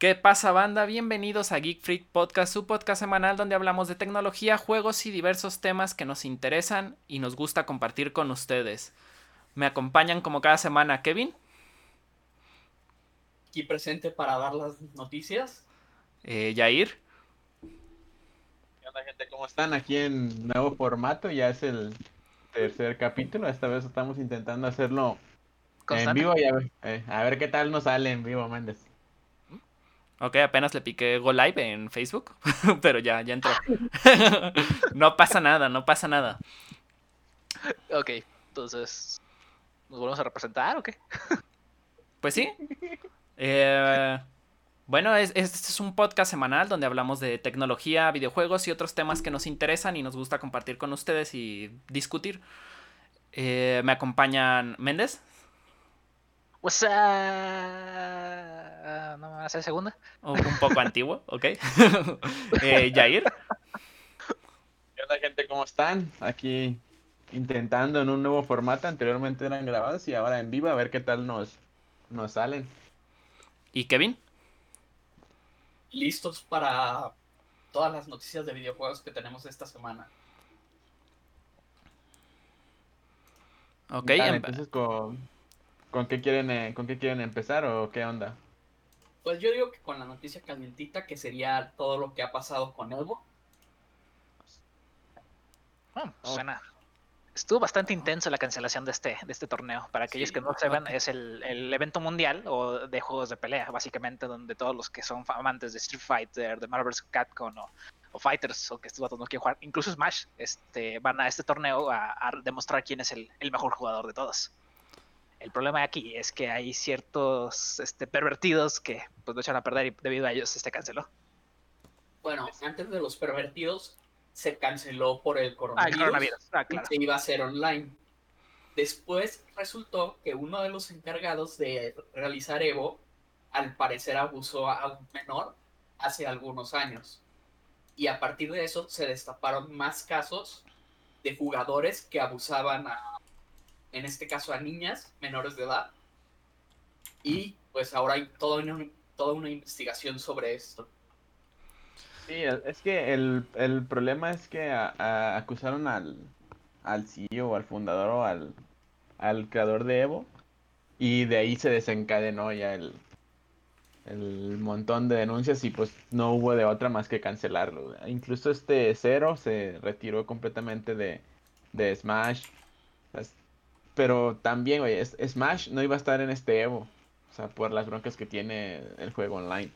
¿Qué pasa banda? Bienvenidos a Geek Freak Podcast, su podcast semanal donde hablamos de tecnología, juegos y diversos temas que nos interesan y nos gusta compartir con ustedes. Me acompañan como cada semana Kevin. Aquí presente para dar las noticias. Eh, Yair. ¿Qué onda gente? ¿Cómo están? Aquí en nuevo formato, ya es el tercer capítulo. Esta vez estamos intentando hacerlo en vivo y a ver, eh, a ver qué tal nos sale en vivo, Méndez. Ok, apenas le piqué Go Live en Facebook, pero ya, ya entró. no pasa nada, no pasa nada. Ok, entonces, ¿nos volvemos a representar o qué? pues sí. Eh, bueno, este es, un podcast semanal donde hablamos de tecnología, videojuegos y otros temas que nos interesan y nos gusta compartir con ustedes y discutir. Eh, me acompañan Méndez. What's up? No me va a hacer segunda. Un, poco antiguo, ok. eh, Jair. ¿Qué onda, gente? ¿Cómo están? Aquí intentando en un nuevo formato. Anteriormente eran grabados y ahora en vivo a ver qué tal nos, nos salen. ¿Y Kevin? Listos para todas las noticias de videojuegos que tenemos esta semana. Ok, entonces con, ¿Con qué quieren, eh, con qué quieren empezar o qué onda? Pues yo digo que con la noticia calientita, que sería todo lo que ha pasado con Evo. Ah, suena. Estuvo bastante intenso la cancelación de este, de este torneo. Para aquellos que no sepan, es el, evento mundial o de juegos de pelea, básicamente, donde todos los que son amantes de Street Fighter, de Marvel's Capcom o, Fighters, o que estos no quieren jugar, incluso Smash, este, van a este torneo a, demostrar quién es el, el mejor jugador de todos. El problema aquí es que hay ciertos este, pervertidos que pues lo echan a perder y debido a ellos este canceló. Bueno, antes de los pervertidos se canceló por el coronavirus. Ah, claro. Se iba a hacer online. Después resultó que uno de los encargados de realizar Evo, al parecer abusó a un menor hace algunos años. Y a partir de eso se destaparon más casos de jugadores que abusaban a en este caso a niñas menores de edad. Y pues ahora hay toda una, toda una investigación sobre esto. Sí, es que el, problema es que acusaron al, al CEO, al fundador o al, al creador de Evo. Y de ahí se desencadenó ya el, el montón de denuncias y pues no hubo de otra más que cancelarlo. Incluso este Cero se retiró completamente de, de Smash. Pero también, güey, Smash no iba a estar en este Evo. O sea, por las broncas que tiene el juego online.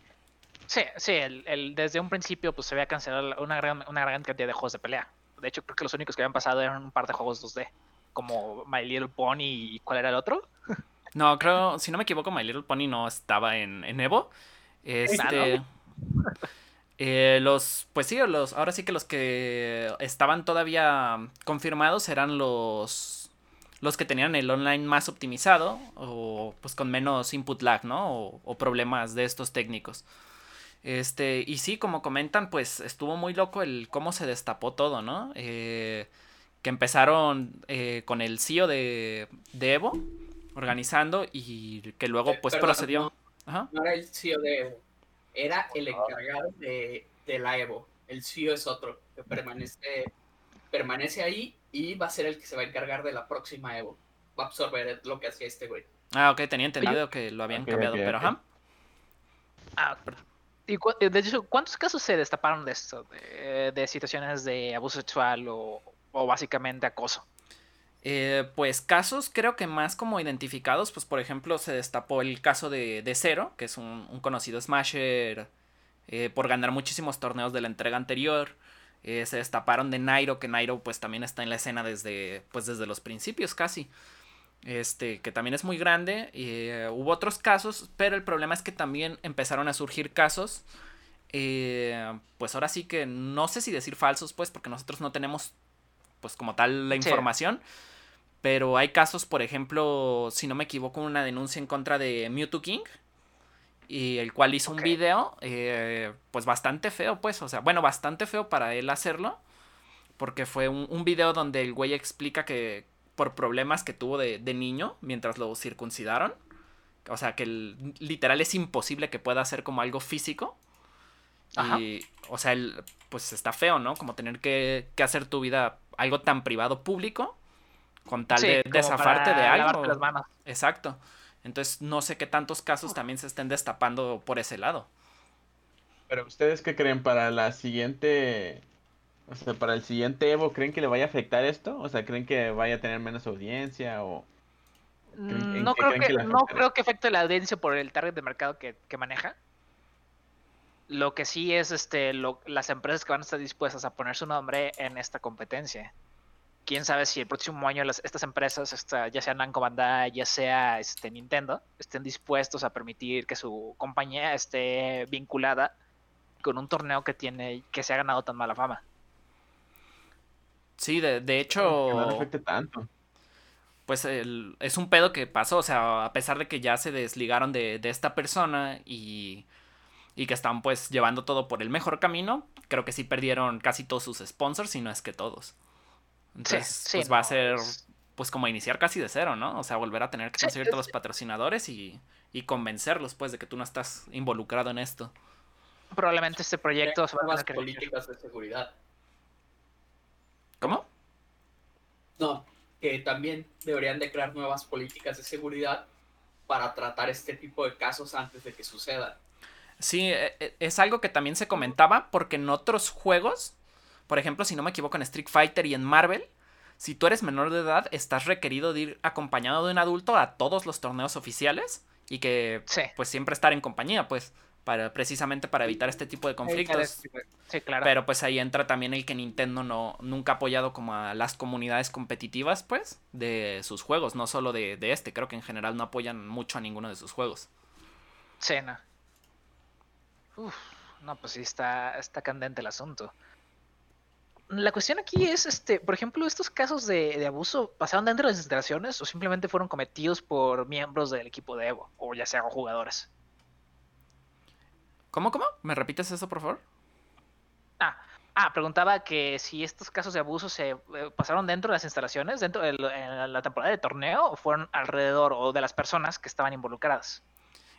Sí, sí, el, desde un principio pues se había cancelado una gran, una gran cantidad de juegos de pelea. De hecho, creo que los únicos que habían pasado eran un par de juegos 2D. Como My Little Pony y ¿cuál era el otro? No, creo, si no me equivoco, My Little Pony no estaba en, en Evo. Este. Eh, los, pues sí, los, ahora sí que los que estaban todavía confirmados eran los los que tenían el online más optimizado o pues con menos input lag, ¿no? O, problemas de estos técnicos. Este, y sí, como comentan, pues estuvo muy loco el cómo se destapó todo, ¿no? Eh, que empezaron eh, con el CEO de, de, Evo organizando y que luego eh, pues procedió. No, no, era el CEO de Evo, era el encargado de, de la Evo. El CEO es otro, que permanece, permanece ahí y va a ser el que se va a encargar de la próxima Evo. Va a absorber lo que hacía este güey. Ah, ok, tenía entendido que lo habían cambiado, pero ajá. Ah, y de hecho, ¿cuántos casos se destaparon de esto? De, situaciones de abuso sexual o, básicamente acoso. Eh, pues casos creo que más como identificados, pues por ejemplo se destapó el caso de, de Zero, que es un, conocido Smasher eh, por ganar muchísimos torneos de la entrega anterior. Eh, se destaparon de Nairo, que Nairo pues también está en la escena desde, pues, desde los principios casi. Este, que también es muy grande. Eh, hubo otros casos, pero el problema es que también empezaron a surgir casos. Eh, pues ahora sí que no sé si decir falsos, pues, porque nosotros no tenemos, pues, como tal la información. Pero hay casos, por ejemplo, si no me equivoco, una denuncia en contra de Mewtwo King y el cual hizo un video, eh, pues bastante feo, pues, o sea, bueno, bastante feo para él hacerlo, porque fue un, un video donde el güey explica que por problemas que tuvo de, de, niño mientras lo circuncidaron, O sea, que literal es imposible que pueda hacer como algo físico. Y, o sea, el, pues está feo, ¿no? Como tener que, que, hacer tu vida algo tan privado público con tal de desafarte de algo. Las manos. Exacto. Entonces, no sé qué tantos casos también se estén destapando por ese lado. Pero ustedes qué creen para la siguiente o sea, para el siguiente Evo, ¿creen que le vaya a afectar esto? O sea, ¿creen que vaya a tener menos audiencia o no creo que, no creo que afecte la audiencia por el target de mercado que, maneja. Lo que sí es este las empresas que van a estar dispuestas a poner su nombre en esta competencia. Quién sabe si el próximo año estas empresas, ya sea Namco Bandai, ya sea este, Nintendo, estén dispuestos a permitir que su compañía esté vinculada con un torneo que tiene que se ha ganado tan mala fama. Sí, de, hecho. Que no afecte tanto. Pues es un pedo que pasó. O sea, a pesar de que ya se desligaron de, esta persona y, y que están pues llevando todo por el mejor camino, creo que sí perdieron casi todos sus sponsors, si no es que todos. Entonces, pues va a ser pues como iniciar casi de cero, ¿no? O sea, volver a tener que conseguir todos los patrocinadores y, y, convencerlos pues de que tú no estás involucrado en esto. Probablemente este proyecto se va a políticas de seguridad. ¿Cómo? No, que también deberían de crear nuevas políticas de seguridad para tratar este tipo de casos antes de que sucedan. Sí, e, e, es algo que también se comentaba porque en otros juegos, por ejemplo, si no me equivoco en Street Fighter y en Marvel, si tú eres menor de edad, estás requerido de ir acompañado de un adulto a todos los torneos oficiales y que pues siempre estar en compañía, pues para precisamente para evitar este tipo de conflictos. Sí, claro. Pero pues ahí entra también el que Nintendo no nunca ha apoyado como a las comunidades competitivas, pues, de sus juegos, no solo de, este, creo que en general no apoyan mucho a ninguno de sus juegos. Sí, no. Uf, no, pues sí está, está candente el asunto. La cuestión aquí es, este, por ejemplo, estos casos de, de, abuso pasaron dentro de las instalaciones o simplemente fueron cometidos por miembros del equipo de Evo, o ya sea jugadores. ¿Cómo, cómo? ¿Me repites eso, por favor? Ah, ah preguntaba que si estos casos de abuso se eh, pasaron dentro de las instalaciones, dentro de la temporada de torneo, o fueron alrededor o de las personas que estaban involucradas.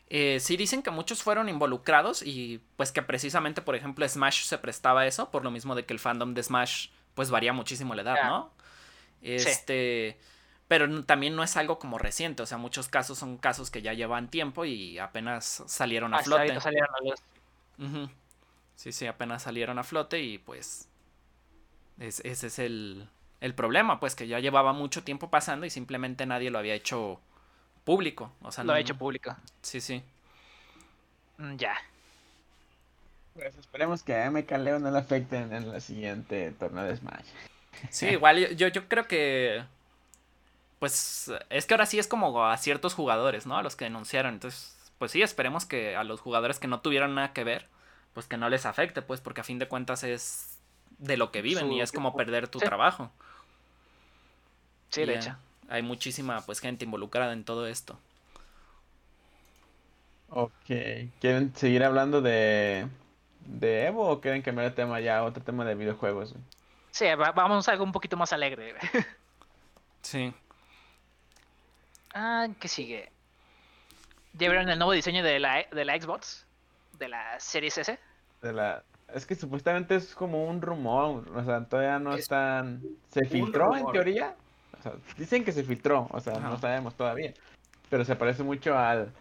Eh, sí dicen que muchos fueron involucrados y pues que precisamente, por ejemplo, Smash se prestaba a eso, por lo mismo de que el fandom de Smash pues varía muchísimo la edad, ¿no? Este... Pero también no es algo como reciente, o sea, muchos casos son casos que ya llevan tiempo y apenas salieron a flote. Salieron a Sí, sí, apenas salieron a flote y pues ese es el, el problema, pues que ya llevaba mucho tiempo pasando y simplemente nadie lo había hecho público. O sea, lo ha hecho público. Sí, sí. Mm, ya. Pues esperemos que a MK Leo no le afecten en la siguiente torneo de Smash. Sí, igual yo, yo creo que pues es que ahora sí es como a ciertos jugadores, ¿no? A los que denunciaron. Entonces, pues sí, esperemos que a los jugadores que no tuvieron nada que ver, pues que no les afecte, pues porque a fin de cuentas es de lo que viven y es como perder tu trabajo. Sí, de hecho. Hay muchísima pues gente involucrada en todo esto. Ok, ¿quieren seguir hablando de, de Evo o quieren cambiar de tema ya otro tema de videojuegos? Sí, vamos a algo un poquito más alegre. sí. Ah, ¿qué sigue? ¿Ya vieron el nuevo diseño de la, de la Xbox? ¿De la Series S? De la... Es que supuestamente es como un rumor, o sea, todavía no están... ¿Se filtró en teoría? Sea, dicen que se filtró, o sea, no sabemos todavía. Pero se parece mucho al,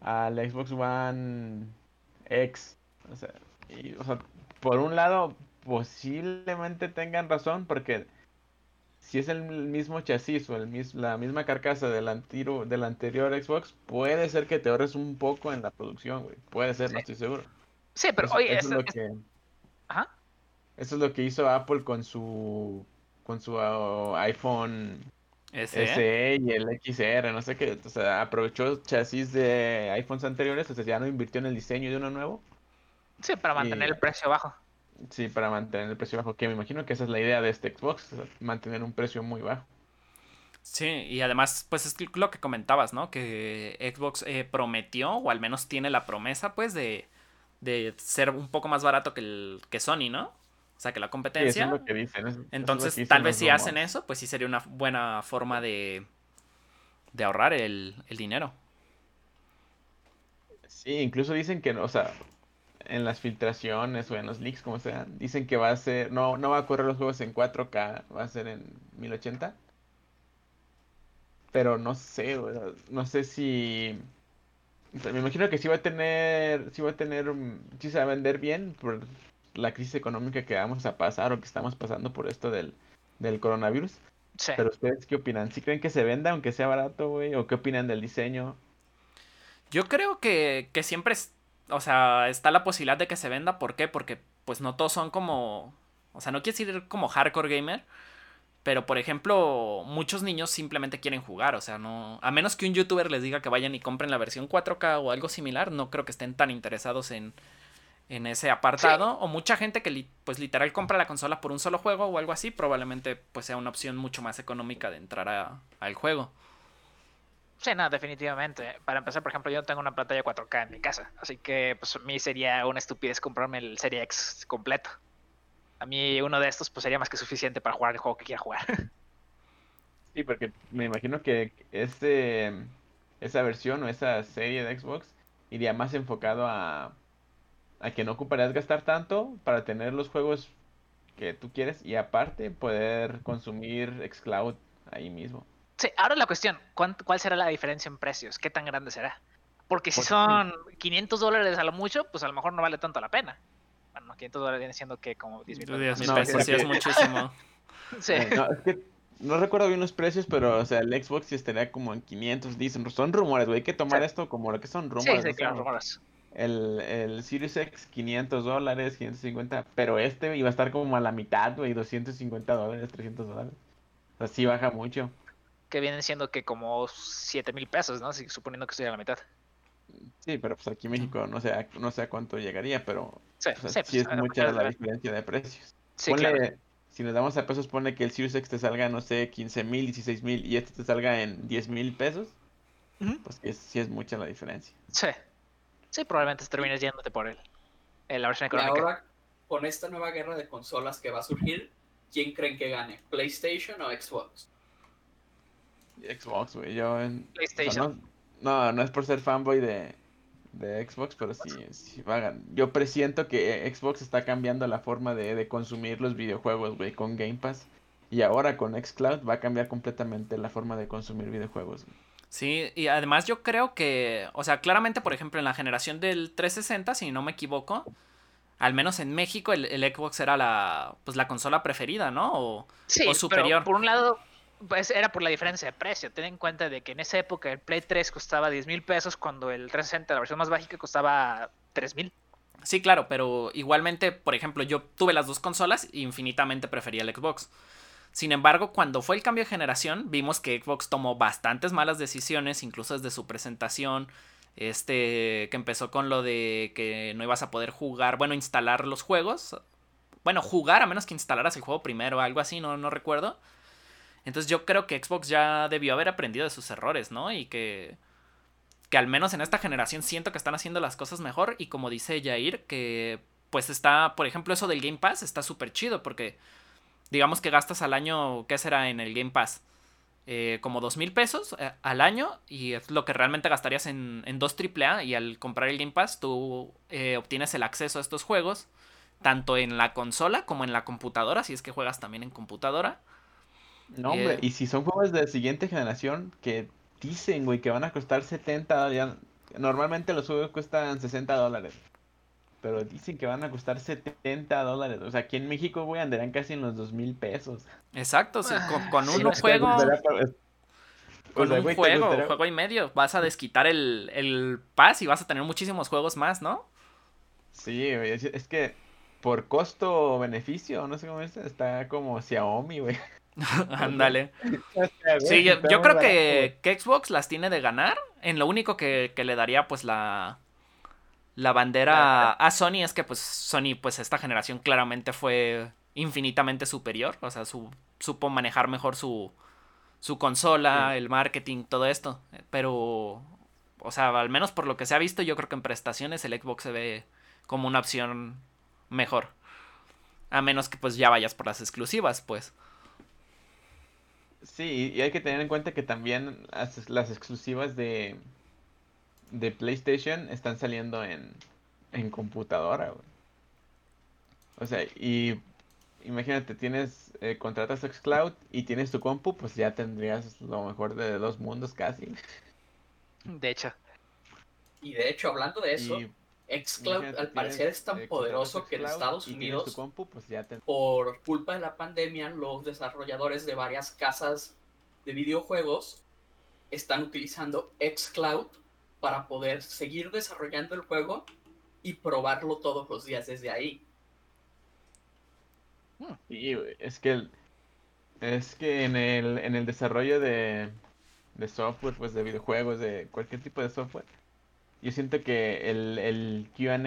al Xbox One X. O sea, y, o sea, por un lado, posiblemente tengan razón, porque si es el mismo chasis o el la misma carcasa del, antiro, del anterior Xbox, puede ser que te ahorres un poco en la producción, güey. Puede ser, no estoy seguro. Sí, pero oye, eso, es lo que... Ajá. Eso es lo que hizo Apple con su con su uh, iPhone SE y el XR, no sé qué. O sea, aprovechó chasis de iPhones anteriores, o sea, ya no invirtió en el diseño de uno nuevo. Sí, para mantener el precio bajo. Sí, para mantener el precio bajo, que me imagino que esa es la idea de este Xbox, mantener un precio muy bajo. Sí, y además, pues es lo que comentabas, ¿no? Que Xbox eh, prometió, o al menos tiene la promesa, pues, de, de ser un poco más barato que, el, que Sony, ¿no? O sea, que la competencia. eso es lo que dicen. Entonces, tal vez si hacen eso, pues sí sería una buena forma de, de ahorrar el, el dinero. Sí, incluso dicen que, o sea, en las filtraciones o en los leaks, como sea, dicen que va a ser, no, no va a correr los juegos en 4K, va a ser en 1080. Pero no sé, no sé si... Me imagino que sí va a tener, sí va a tener, sí se va a vender bien por la crisis económica que vamos a pasar o que estamos pasando por esto del, del coronavirus. Pero ustedes, ¿qué opinan? ¿Sí creen que se venda aunque sea barato, güey? ¿O qué opinan del diseño? Yo creo que, que siempre, es, o sea, está la posibilidad de que se venda. ¿Por qué? Porque pues no todos son como, o sea, no quiero decir como hardcore gamer. Pero, por ejemplo, muchos niños simplemente quieren jugar, o sea, no... A menos que un youtuber les diga que vayan y compren la versión 4K o algo similar, no creo que estén tan interesados en, en ese apartado. O mucha gente que pues literal compra la consola por un solo juego o algo así, probablemente pues sea una opción mucho más económica de entrar a, al juego. Sí, no, definitivamente. Para empezar, por ejemplo, yo tengo una pantalla 4K en mi casa, así que pues a mí sería una estupidez comprarme el Serie X completo. A mí uno de estos pues sería más que suficiente para jugar el juego que quiera jugar. Sí, porque me imagino que este esa versión o esa serie de Xbox iría más enfocado a a que no ocuparías gastar tanto para tener los juegos que tú quieres y aparte poder consumir xCloud ahí mismo. Sí, ahora la cuestión, ¿cuál será la diferencia en precios? ¿Qué tan grande será? Porque si son 500 dólares a lo mucho, pues a lo mejor no vale tanto la pena. Bueno, 500 dólares viene siendo que como 10 mil pesos. sí, es muchísimo. sí. Eh, no, es que no recuerdo bien los precios, pero o sea, el Xbox sí estaría como en 500, dicen. Son rumores, güey. Hay que tomar esto como lo que son rumores. Sí, sí, claro, rumores el, el Series X 500 dólares, 550, pero este iba a estar como a la mitad, güey, 250 dólares, 300 dólares. O sea, sí baja mucho. Que vienen siendo que como 7 mil pesos, ¿no? suponiendo que estoy a la mitad. Sí, pero pues aquí en México no sé, no sé a cuánto llegaría, pero sí, sí, pues, es mucha la diferencia de precios. Sí, Si nos damos a pesos, pone que el Series X te salga, no sé, 15 mil, 16 mil y este te salga en 10 mil pesos. Pues sí es mucha la diferencia. Sí, Sí, probablemente termines yéndote por él. la versión económica. Y ahora, con esta nueva guerra de consolas que va a surgir, ¿quién creen que gane? ¿PlayStation o Xbox? Xbox, güey. Yo en. PlayStation. no, no, es por ser fanboy de, de Xbox, pero sí, sí Yo presiento que Xbox está cambiando la forma de, de consumir los videojuegos, güey, con Game Pass. Y ahora con Xcloud va a cambiar completamente la forma de consumir videojuegos. Güey. Sí, y además yo creo que, o sea, claramente, por ejemplo, en la generación del 360, si no me equivoco, al menos en México el, Xbox era la, pues, la consola preferida, ¿no? O, sí, superior. Pero por un lado, pues era por la diferencia de precio. Ten en cuenta de que en esa época el Play 3 costaba 10 mil pesos cuando el 360, la versión más básica, costaba 3 mil. Sí, claro, pero igualmente, por ejemplo, yo tuve las dos consolas e infinitamente prefería el Xbox. Sin embargo, cuando fue el cambio de generación, vimos que Xbox tomó bastantes malas decisiones, incluso desde su presentación. Este, que empezó con lo de que no ibas a poder jugar, bueno, instalar los juegos. Bueno, jugar a menos que instalaras el juego primero, algo así, no, no recuerdo. Entonces yo creo que Xbox ya debió haber aprendido de sus errores, ¿no? Y que, que al menos en esta generación siento que están haciendo las cosas mejor. Y como dice Jair, que pues está, por ejemplo, eso del Game Pass está súper chido porque digamos que gastas al año, ¿qué será en el Game Pass? Eh, como dos mil pesos eh, al año y es lo que realmente gastarías en, en dos AAA y al comprar el Game Pass tú eh, obtienes el acceso a estos juegos tanto en la consola como en la computadora si es que juegas también en computadora. No, hombre, y si son juegos de siguiente generación que dicen, güey, que van a costar 70, ya, normalmente los juegos cuestan 60 dólares pero dicen que van a costar 70 dólares. O sea, aquí en México, güey, andarán casi en los 2 mil pesos. Exacto, sí, con, un juego. Con un juego, juego y medio, vas a desquitar el, el pass y vas a tener muchísimos juegos más, ¿no? Sí, güey, es, que por costo-beneficio, no sé cómo es, está como Xiaomi, güey. Ándale. sí, yo, creo que, que, Xbox las tiene de ganar. En lo único que, que le daría, pues, la, la bandera a Sony es que pues Sony pues esta generación claramente fue infinitamente superior, o sea, su, supo manejar mejor su, su consola, el marketing, todo esto, pero o sea, al menos por lo que se ha visto, yo creo que en prestaciones el Xbox se ve como una opción mejor. A menos que pues ya vayas por las exclusivas, pues. Sí, y hay que tener en cuenta que también las exclusivas de, de PlayStation están saliendo en, en computadora, güey. O sea, y imagínate, tienes, eh, contratas Xcloud y tienes tu compu, pues ya tendrías lo mejor de dos mundos casi. De hecho. Y de hecho, hablando de eso, Xcloud al parecer es tan eh, poderoso que en Estados Unidos, pues por culpa de la pandemia, los desarrolladores de varias casas de videojuegos están utilizando Xcloud para poder seguir desarrollando el juego y probarlo todos los días desde ahí. Sí, es que es que en el, en el desarrollo de, de software, pues de videojuegos, de cualquier tipo de software, yo siento que el, el QA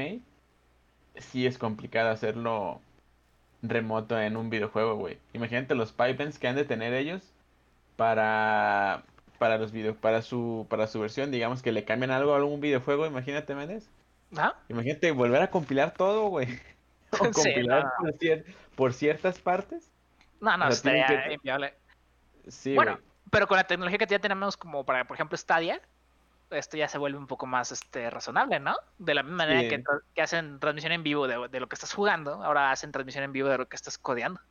sí es complicado hacerlo remoto en un videojuego, güey. Imagínate los pipelines que han de tener ellos para para los videos, para su para su versión, digamos que le cambian algo a algún videojuego, imagínate, Méndez. ¿Ah? Imagínate volver a compilar todo, güey. o compilar por, ciertas partes. No, no, estaría que... Sí, bueno, pero con la tecnología que ya tenemos como para, por ejemplo, Stadia, esto ya se vuelve un poco más este razonable, ¿no? De la misma manera que, que, hacen transmisión en vivo de, de, lo que estás jugando, ahora hacen transmisión en vivo de lo que estás codeando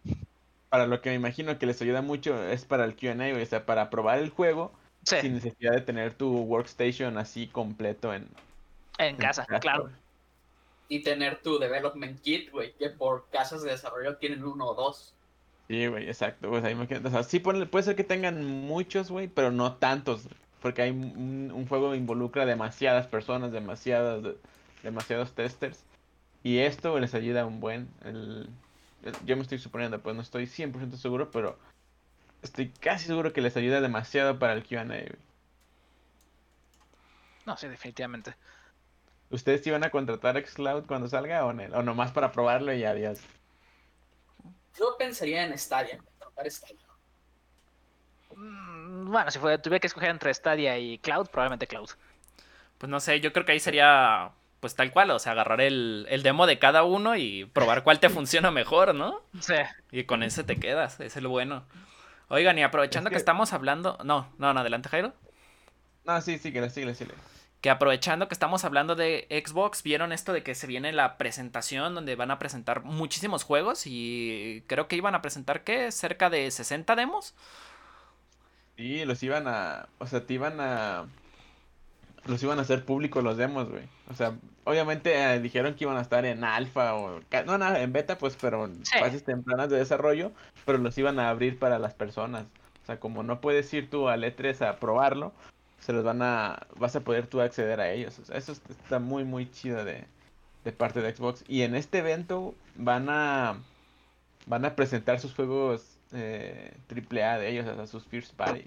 para lo que me imagino que les ayuda mucho es para el QA, o sea, para probar el juego sin necesidad de tener tu workstation así completo en, en, casa, claro. Y tener tu development kit, güey, que por casas de desarrollo tienen uno o dos. Sí, güey, exacto. O sea, sí puede, ser que tengan muchos, güey, pero no tantos. Porque hay un, juego involucra demasiadas personas, demasiadas, demasiados testers. Y esto les ayuda un buen. El, yo me estoy suponiendo, pues no estoy 100% seguro, pero estoy casi seguro que les ayuda demasiado para el QA. No, sí, definitivamente. ¿Ustedes iban a contratar Xcloud cuando salga o, no? o nomás para probarlo y adiós? Yo pensaría en Stadia, contratar Stadia. Mm, bueno, si tuviera que escoger entre Stadia y Cloud, probablemente Cloud. Pues no sé, yo creo que ahí sería pues tal cual, o sea, agarrar el, demo de cada uno y probar cuál te funciona mejor, ¿no? Sí. Y con ese te quedas, es el bueno. Oigan, y aprovechando que... estamos hablando. No, no, no, adelante, Jairo. No, sí, sí, que sigue, sigue. Que aprovechando que estamos hablando de Xbox, vieron esto de que se viene la presentación donde van a presentar muchísimos juegos y creo que iban a presentar, ¿qué? Cerca de 60 demos. Sí, los iban a. O sea, te iban a los iban a hacer públicos los demos, güey. O sea, obviamente eh, dijeron que iban a estar en alfa o no, no, en beta, pues, pero en fases tempranas de desarrollo, pero los iban a abrir para las personas. O sea, como no puedes ir tú al E3 a probarlo, se los van a vas a poder tú acceder a ellos. O sea, eso está muy muy chido de, de parte de Xbox y en este evento van a van a presentar sus juegos eh, AAA de ellos, o sea, sus first party.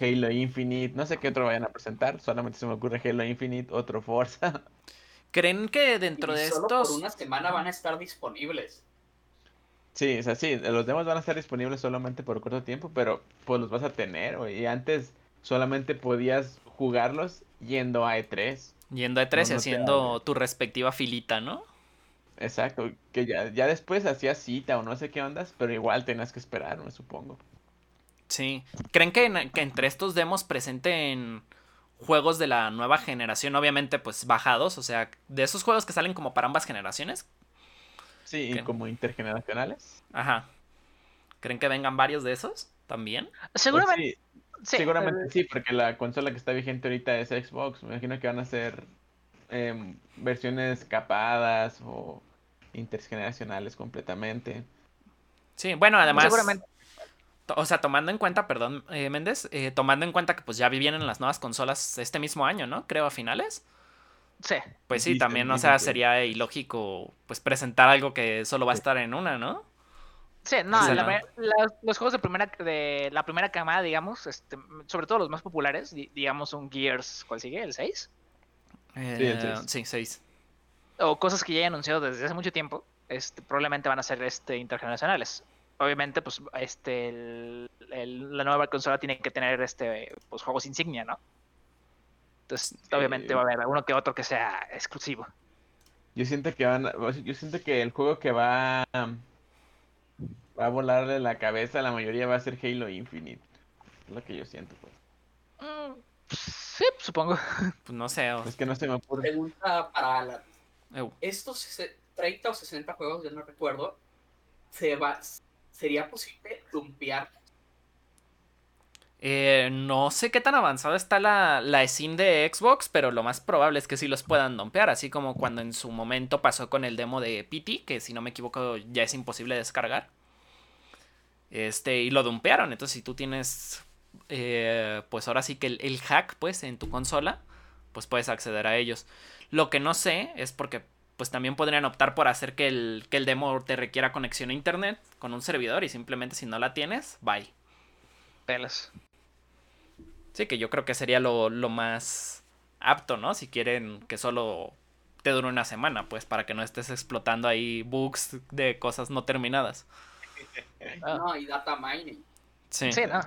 Halo Infinite, no sé qué otro vayan a presentar, solamente se me ocurre Halo Infinite, otro Forza. ¿Creen que dentro de solo estos... por una semana van a estar disponibles? Sí, o sea, sí, los demos van a estar disponibles solamente por corto tiempo, pero pues los vas a tener, Y antes solamente podías jugarlos yendo a E3. Yendo a E3 y haciendo tu respectiva filita, ¿no? Exacto, que ya, ya después hacías cita o no sé qué ondas, pero igual tenías que esperar, me supongo. Sí. ¿Creen que, entre estos demos presenten juegos de la nueva generación, obviamente pues bajados, o sea, de esos juegos que salen como para ambas generaciones? Sí, como intergeneracionales. Ajá. ¿Creen que vengan varios de esos también? Seguramente. sí, seguramente sí, porque la consola que está vigente ahorita es Xbox. Me imagino que van a ser em, versiones capadas o intergeneracionales completamente. Sí, bueno, además. Seguramente o sea, tomando en cuenta, perdón, eh, Méndez, eh, tomando en cuenta que pues ya vivían las nuevas consolas este mismo año, ¿no? Creo a finales. Sí. Pues sí, también, o sea, sería ilógico pues presentar algo que solo va a estar en una, ¿no? Sí, no, los juegos de primera de la primera camada, digamos, este, sobre todo los más populares, digamos un Gears, ¿cuál sigue? ¿El 6? Eh, sí, 6. O cosas que ya he anunciado desde hace mucho tiempo, este, probablemente van a ser este, intergeneracionales obviamente, pues, este, la nueva consola tiene que tener, este, pues, juegos insignia, ¿no? Entonces, obviamente va a haber uno que otro que sea exclusivo. Yo siento que van, yo siento que el juego que va, va a volarle la cabeza a la mayoría va a ser Halo Infinite. Es lo que yo siento, pues. Mm, Sí, supongo. Pues no sé. Es que no se me ocurre. Pregunta para Alan. Estos 30 o 60 juegos, ya no recuerdo, se va, ¿sería posible dumpear eh, no sé qué tan avanzada está la, la de Xbox, pero lo más probable es que sí los puedan dompear, así como cuando en su momento pasó con el demo de PT, que si no me equivoco ya es imposible descargar. Este, y lo dumpearon, entonces si tú tienes, eh, pues ahora sí que el, hack, pues, en tu consola, pues puedes acceder a ellos. Lo que no sé es porque, pues también podrían optar por hacer que el, que el demo te requiera conexión a internet con un servidor y simplemente si no la tienes, bye. Pelas. Sí, que yo creo que sería lo, más apto, ¿no? Si quieren que solo te dure una semana, pues para que no estés explotando ahí bugs de cosas no terminadas. No, y data mining. Sí. sí, no.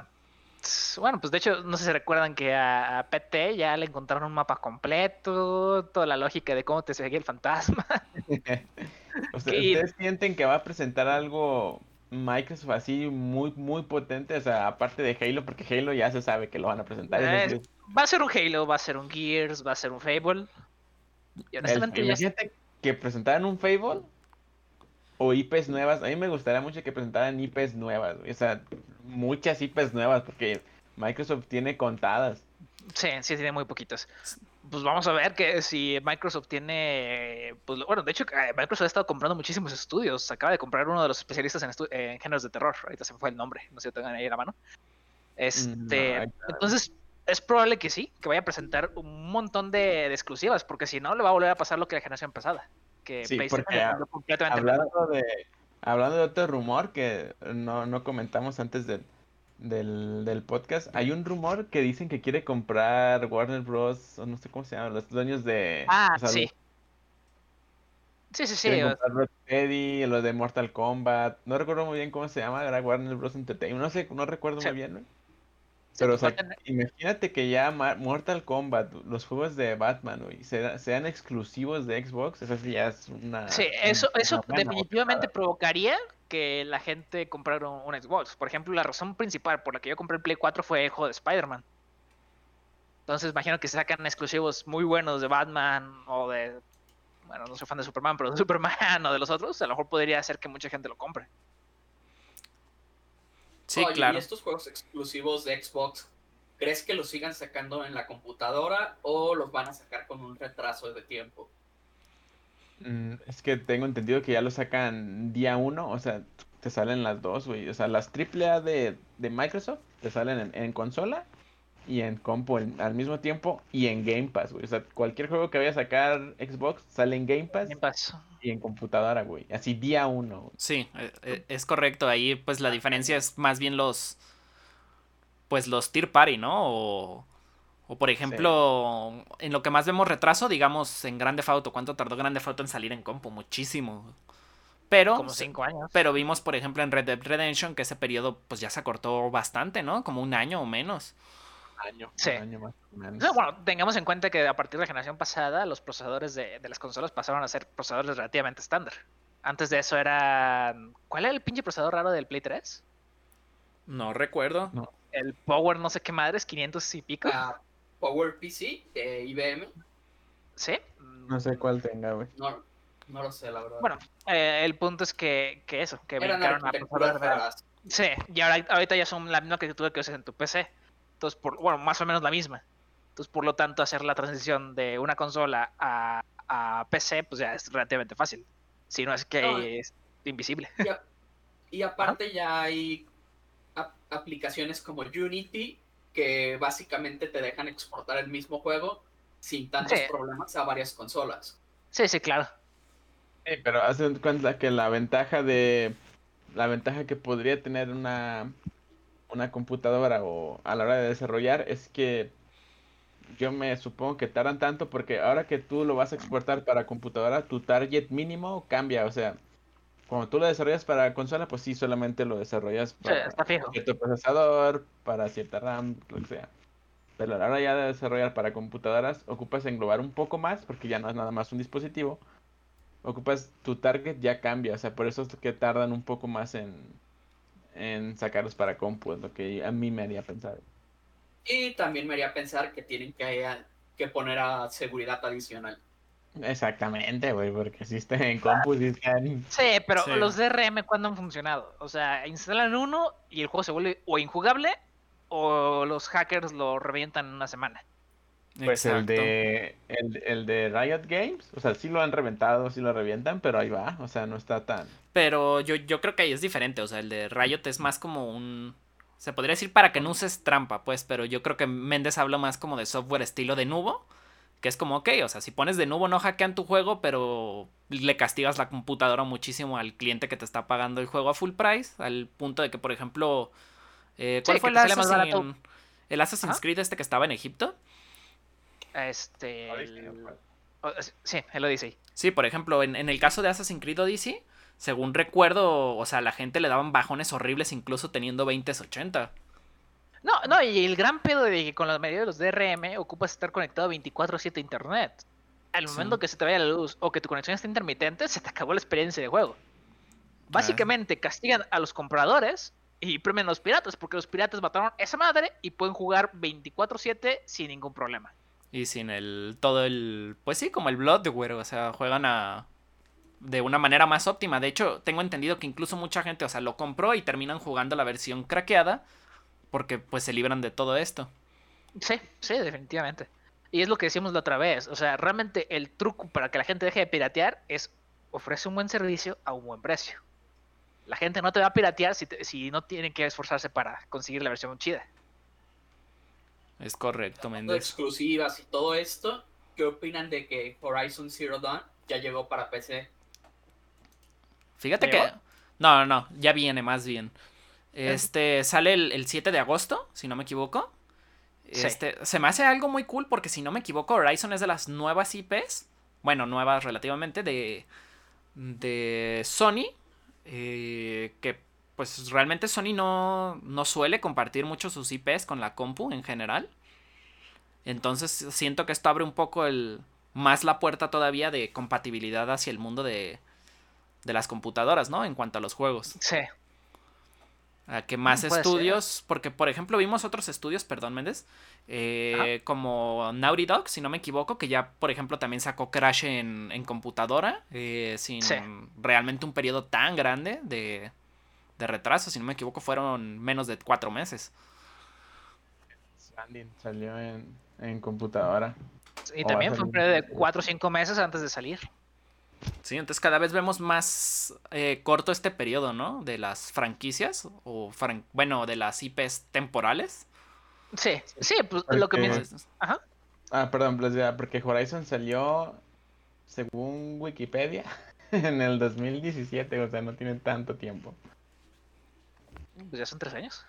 Bueno, pues de hecho, no sé si recuerdan que a, PT ya le encontraron un mapa completo, toda la lógica de cómo te seguía el fantasma. ¿Ustedes sienten que va a presentar algo Microsoft así muy, muy potente, o sea, aparte de Halo, porque Halo ya se sabe que lo van a presentar. Eh, va a ser un Halo, va a ser un Gears, va a ser un Fable. Y honestamente, imagínate que presentaran un Fable o IPs nuevas. A mí me gustaría mucho que presentaran IPs nuevas, o sea, muchas IPs nuevas, porque Microsoft tiene contadas. Sí, sí, tiene muy poquitas. Pues vamos a ver que si Microsoft tiene, pues bueno, de hecho eh, Microsoft ha estado comprando muchísimos estudios, acaba de comprar uno de los especialistas en, géneros de terror, ahorita se me fue el nombre, no sé si tengan ahí la mano. Este, entonces es probable que sí, que vaya a presentar un montón de, exclusivas, porque si no le va a volver a pasar lo que la generación pasada, que sí, completamente hablando de, hablando de otro rumor que no, no comentamos antes de del, del, podcast, hay un rumor que dicen que quiere comprar Warner Bros. o no sé cómo se llama, los dueños de. Ah, sí. Sí, sí, sí. Eddie, lo de Mortal Kombat. No recuerdo muy bien cómo se llama, era Warner Bros. Entertainment. No sé, no recuerdo muy bien, ¿no? Pero, o sea, imagínate que ya Mortal Kombat, los juegos de Batman, sean, exclusivos de Xbox, eso sí ya es una... Sí, eso, eso definitivamente provocaría que la gente comprara un, Xbox. Por ejemplo, la razón principal por la que yo compré el Play 4 fue el juego de Spider-Man. Entonces imagino que sacan exclusivos muy buenos de Batman o de... Bueno, no soy fan de Superman, pero de Superman o de los otros, a lo mejor podría hacer que mucha gente lo compre. Sí, claro. ¿Y estos juegos exclusivos de Xbox, crees que los sigan sacando en la computadora o los van a sacar con un retraso de tiempo? Mm, es que tengo entendido que ya lo sacan día uno, o sea, te salen las dos, güey. O sea, las AAA de, de Microsoft te salen en consola y en compu al mismo tiempo y en Game Pass, güey. O sea, cualquier juego que vaya a sacar Xbox sale en Game Pass, y en computadora, güey. Así día uno. Sí, e, e, es correcto. Ahí pues la diferencia es más bien los pues los tier party, ¿no? O, o por ejemplo, en lo que más vemos retraso, digamos, en Grande Auto. ¿Cuánto tardó Grande Auto en salir en compu? Muchísimo. Pero, como cinco años. Pero vimos, por ejemplo, en Red Dead Redemption que ese periodo pues ya se acortó bastante, ¿no? Como un año o menos año. Sí. bueno, tengamos en cuenta que a partir de la generación pasada, los procesadores de, las consolas pasaron a ser procesadores relativamente estándar. Antes de eso era. ¿Cuál era el pinche procesador raro del Play 3? No recuerdo. El Power, no sé qué madres, 500 y pico. Ah, Power PC de IBM. ¿Sí? No sé cuál tenga, güey. No, no lo sé, la verdad. Bueno, eh, el punto es que, que eso, que Eran a Sí, y ahora, ahorita ya son la misma arquitectura que usas en tu PC. Entonces, por, bueno, más o menos la misma. Entonces, por lo tanto, hacer la transición de una consola a, PC, pues ya es relativamente fácil. Si no es que es invisible. Y, aparte ya hay aplicaciones como Unity que básicamente te dejan exportar el mismo juego sin tantos problemas a varias consolas. Sí, sí, claro. pero haz cuenta que la ventaja de la ventaja que podría tener una una computadora o a la hora de desarrollar es que yo me supongo que tardan tanto porque ahora que tú lo vas a exportar para computadora, tu target mínimo cambia. O sea, cuando tú lo desarrollas para consola, pues sí, solamente lo desarrollas para cierto procesador, para cierta RAM, lo que sea. Pero a la hora ya de desarrollar para computadoras, ocupas englobar un poco más, porque ya no es nada más un dispositivo. Ocupas tu target ya cambia, o sea, por eso es que tardan un poco más en, en sacarlos para compu, es lo que a mí me haría pensar. Y también me haría pensar que tienen que, que poner a seguridad adicional. Exactamente, güey, porque existen en compu están... Sí, pero los DRM cuando han funcionado. O sea, instalan uno y el juego se vuelve o injugable o los hackers lo revientan en una semana. Pues el de, el, de Riot Games, o sea, sí lo han reventado, sí lo revientan, pero ahí va, o sea, no está tan... Pero yo, yo creo que ahí es diferente, o sea, el de Riot es más como un... Se podría decir para que no uses trampa, pues, pero yo creo que Méndez habla más como de software estilo de Nubo, que es como, ok, o sea, si pones de Nubo no hackean tu juego, pero le castigas la computadora muchísimo al cliente que te está pagando el juego a full price, al punto de que, por ejemplo, eh, ¿cuál fue el Assassin, el Assassin's Creed este que estaba en Egipto? Este. Sí, el Odyssey. Sí, por ejemplo, en, el caso de Assassin's Creed Odyssey, según recuerdo, o sea, la gente le daban bajones horribles incluso teniendo 2080. No, no, y el gran pedo de que con la mayoría de los DRM ocupas estar conectado 24/7 a internet. Al momento que se te vaya la luz o que tu conexión esté intermitente, se te acabó la experiencia de juego. Básicamente castigan a los compradores y premian a los piratas, porque los piratas mataron esa madre y pueden jugar 24/7 sin ningún problema. Y sin el. todo el. Pues sí, como el Bloodware, o sea, juegan a. de una manera más óptima. De hecho, tengo entendido que incluso mucha gente, o sea, lo compró y terminan jugando la versión craqueada. Porque pues se libran de todo esto. Sí, sí, definitivamente. Y es lo que decíamos la otra vez. O sea, realmente el truco para que la gente deje de piratear es ofrece un buen servicio a un buen precio. La gente no te va a piratear si, si no tienen que esforzarse para conseguir la versión chida. Es correcto, Méndez. Exclusivas y todo esto, ¿qué opinan de que Horizon Zero Dawn ya llegó para PC? Fíjate que... No, no, no, ya viene más bien. Este sale el, 7 de agosto, si no me equivoco. Este, se me hace algo muy cool porque si no me equivoco, Horizon es de las nuevas IPs, bueno, nuevas relativamente, de, de Sony, eh, que pues realmente Sony no, no suele compartir mucho sus IPs con la compu en general. Entonces siento que esto abre un poco el más la puerta todavía de compatibilidad hacia el mundo de, de las computadoras, ¿no? En cuanto a los juegos. Sí. A que más estudios, porque por ejemplo vimos otros estudios, perdón Méndez, eh, como Naughty Dog, si no me equivoco, que ya por ejemplo también sacó Crash en, en computadora, eh, sin realmente un periodo tan grande de, de retraso, si no me equivoco, fueron menos de cuatro meses. salió en, computadora. Y también fue un periodo de cuatro o cinco meses antes de salir. Sí, entonces cada vez vemos más eh, corto este periodo, ¿no? De las franquicias, o bueno, de las IPs temporales. Sí, sí, pues lo que piensas. Ajá. Ah, perdón, pues ya, porque Horizon salió, según Wikipedia, en el 2017, o sea, no tiene tanto tiempo. Pues ya son tres años.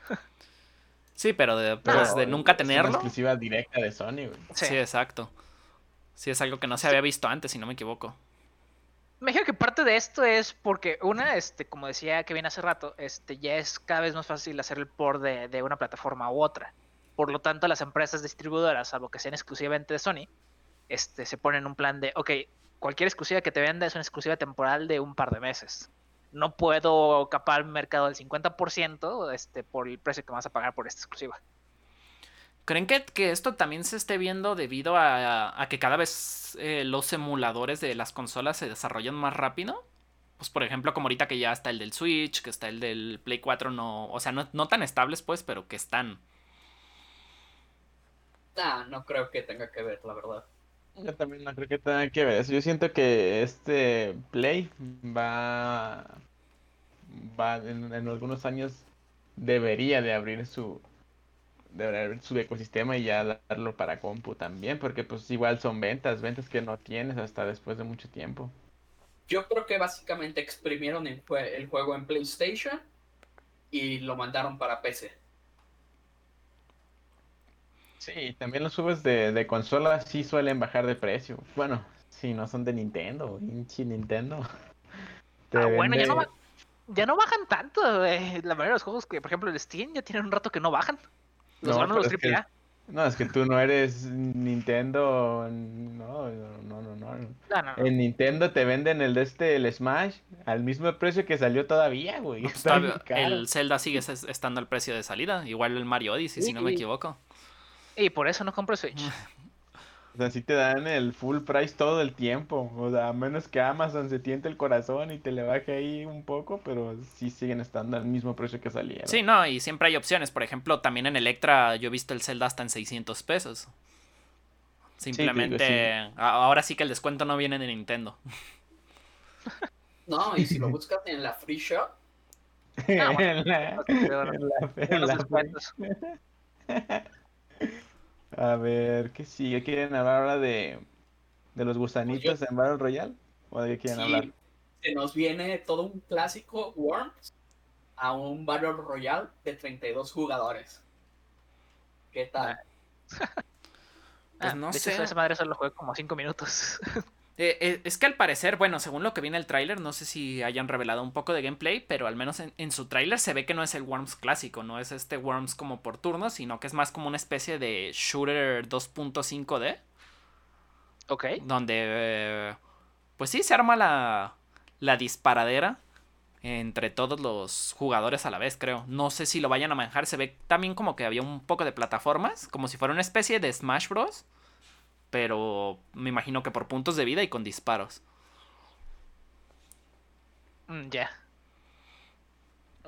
sí, pero de, pues, de nunca tenerlo. Es una exclusiva directa de Sony, güey. Sí. exacto. Sí, es algo que no se había visto antes, si no me equivoco. Me imagino que parte de esto es porque una, este, como decía Kevin hace rato, este, ya es cada vez más fácil hacer el port de, de una plataforma u otra. Por lo tanto, las empresas distribuidoras, salvo que sean exclusivamente de Sony, este, se ponen un plan de, ok, cualquier exclusiva que te venda es una exclusiva temporal de un par de meses no puedo capar el mercado del 50% este, por el precio que vas a pagar por esta exclusiva. ¿Creen que, esto también se esté viendo debido a, que cada vez eh, los emuladores de las consolas se desarrollan más rápido? Pues por ejemplo, como ahorita que ya está el del Switch, que está el del Play 4, no, o sea, no, no tan estables pues, pero que están. Ah, no creo que tenga que ver, la verdad. Yo también no creo que tenga que ver eso. Yo siento que este Play va, va en, algunos años debería de abrir su de su ecosistema y ya darlo para compu también, porque pues igual son ventas, ventas que no tienes hasta después de mucho tiempo. Yo creo que básicamente exprimieron el juego en PlayStation y lo mandaron para PC. Sí, también los juegos de, de consola sí suelen bajar de precio. Bueno, si no son de Nintendo, hinchi Nintendo. Ah, bueno, ya no, ya no bajan tanto. Eh. La mayoría de los juegos que, por ejemplo, el Steam ya tienen un rato que no bajan. Los no, los AAA. No, es que tú no eres Nintendo. No, no, no, no. En Nintendo te venden el de este, el Smash, al mismo precio que salió todavía, güey. el Zelda sigue estando al precio de salida. Igual el Mario Odyssey, si no me equivoco. Y por eso no compro Switch. O sea, sí te dan el full price todo el tiempo. O sea, a menos que Amazon se tiente el corazón y te le baje ahí un poco, pero sí siguen estando al mismo precio que salía. Sí, no, y siempre hay opciones. Por ejemplo, también en Electra yo he visto el Zelda hasta en 600 pesos. Simplemente, ahora sí que el descuento no viene de Nintendo. No, y si lo buscas en la Free Shop. en la, en la, A ver, ¿qué sigue? ¿Quieren hablar ahora de, de los gusanitos en Battle Royale? ¿O de qué quieren hablar? Se nos viene todo un clásico Worms a un Battle Royale de 32 jugadores. ¿Qué tal? pues no sé. esa madre solo juega como 5 minutos. Eh, eh, es que al parecer, bueno, según lo que viene el tráiler, no sé si hayan revelado un poco de gameplay, pero al menos en, su tráiler se ve que no es el Worms clásico, no es este Worms como por turnos, sino que es más como una especie de shooter 2.5D. Ok. Donde, eh, pues sí, se arma la, la disparadera entre todos los jugadores a la vez, creo. No sé si lo vayan a manejar, se ve también como que había un poco de plataformas, como si fuera una especie de Smash Bros pero me imagino que por puntos de vida y con disparos. Mm, ya.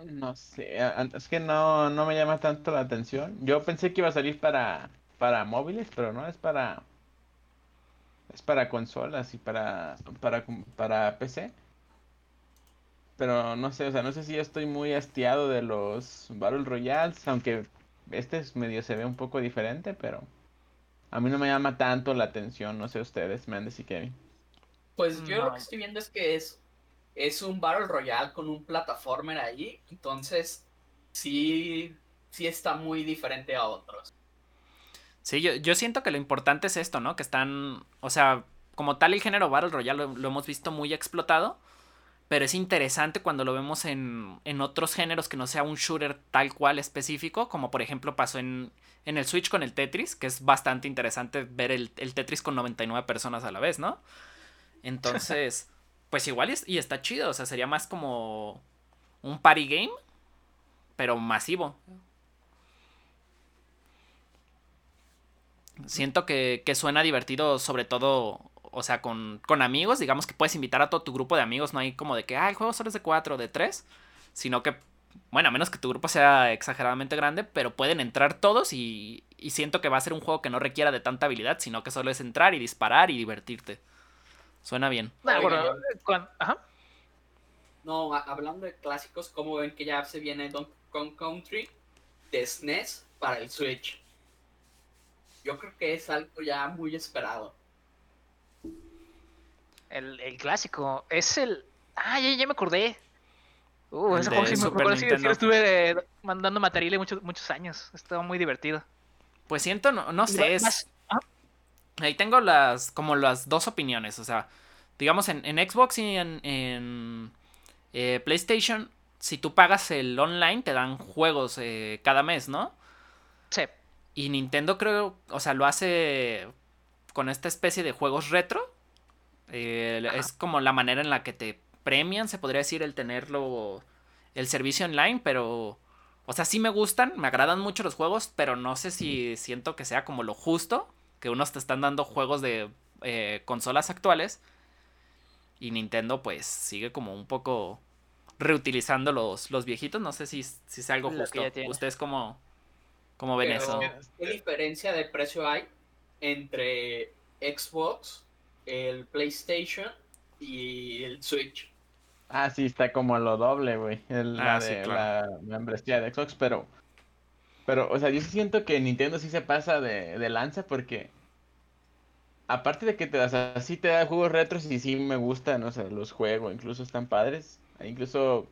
No sé, es que no, no me llama tanto la atención. Yo pensé que iba a salir para, para móviles, pero no, es para... Es para consolas y para, para, para PC. Pero no sé, o sea, no sé si estoy muy hastiado de los Battle Royales, aunque este es medio se ve un poco diferente, pero a mí no me llama tanto la atención, no sé ustedes, Mendes y Kevin. Pues yo lo que estoy viendo es que es, es un Battle Royale con un plataformer ahí, entonces sí, sí está muy diferente a otros. Sí, yo, yo siento que lo importante es esto, ¿no? Que están, o sea, como tal el género Battle Royale lo, hemos visto muy explotado, pero es interesante cuando lo vemos en, en otros géneros que no sea un shooter tal cual específico, como por ejemplo pasó en en el Switch con el Tetris, que es bastante interesante ver el, Tetris con 99 personas a la vez, ¿no? Entonces, pues igual y, está chido, o sea, sería más como un party game, pero masivo. Siento que, suena divertido, sobre todo, o sea, con, con, amigos. Digamos que puedes invitar a todo tu grupo de amigos. No hay como de que, ah, el juego solo es de cuatro o de tres. Sino que bueno, a menos que tu grupo sea exageradamente grande, pero pueden entrar todos y, siento que va a ser un juego que no requiera de tanta habilidad, sino que solo es entrar y disparar y divertirte. Suena bien. No, hablando de clásicos, como ven que ya se viene Donkey Kong Country de SNES e para el Switch? Yo creo que es algo ya muy esperado. El, el clásico es el... Ah, ya, ya me acordé. Uh, ese juego sí me estuve mandando material muchos, muchos años. Estaba muy divertido. Pues siento, no, no sé, es... Ahí tengo las, como las dos opiniones, o sea, digamos en, Xbox y en, eh, PlayStation, si tú pagas el online, te dan juegos eh, cada mes, ¿no? Sí. Y Nintendo creo, o sea, lo hace con esta especie de juegos retro. Eh, es como la manera en la que te premian, se podría decir, el tenerlo, el servicio online, pero, o sea, sí me gustan, me agradan mucho los juegos, pero no sé si siento que sea como lo justo, que unos te están dando juegos de eh, consolas actuales y Nintendo pues sigue como un poco reutilizando los, los viejitos, no sé si, si es algo justo. ¿Ustedes cómo, cómo ven eso? ¿Qué diferencia de precio hay entre Xbox, el PlayStation y el Switch? Ah, sí, está como lo doble, güey. Ah, la de la membresía de Xbox, pero. Pero, o sea, yo siento que Nintendo sí se pasa de, de lanza porque. Aparte de que te das así te da juegos retros y sí me gustan, o sea, los juegos, incluso están padres. Incluso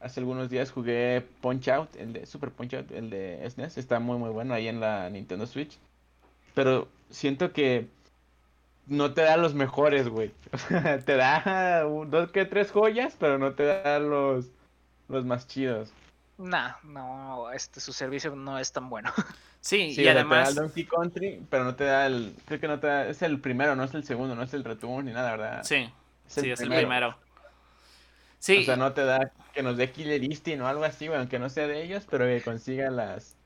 hace algunos días jugué Punch Out, el de Super Punch Out, el de SNES, e está muy muy bueno ahí en la Nintendo Switch. Pero siento que no te da los mejores, güey. te da dos que tres joyas, pero no te da los, los más chidos. Nah, no, este, su servicio no es tan bueno. Sí, y además... Te da el Donkey Country, pero no te da el... Creo que no te da... Es el primero, no es el segundo, no es el Return ni nada, ¿verdad? Sí, sí, es el primero. Sí. O sea, no te da que nos dé Killer Instinct o algo así, güey, aunque no sea de ellos, pero que consiga las...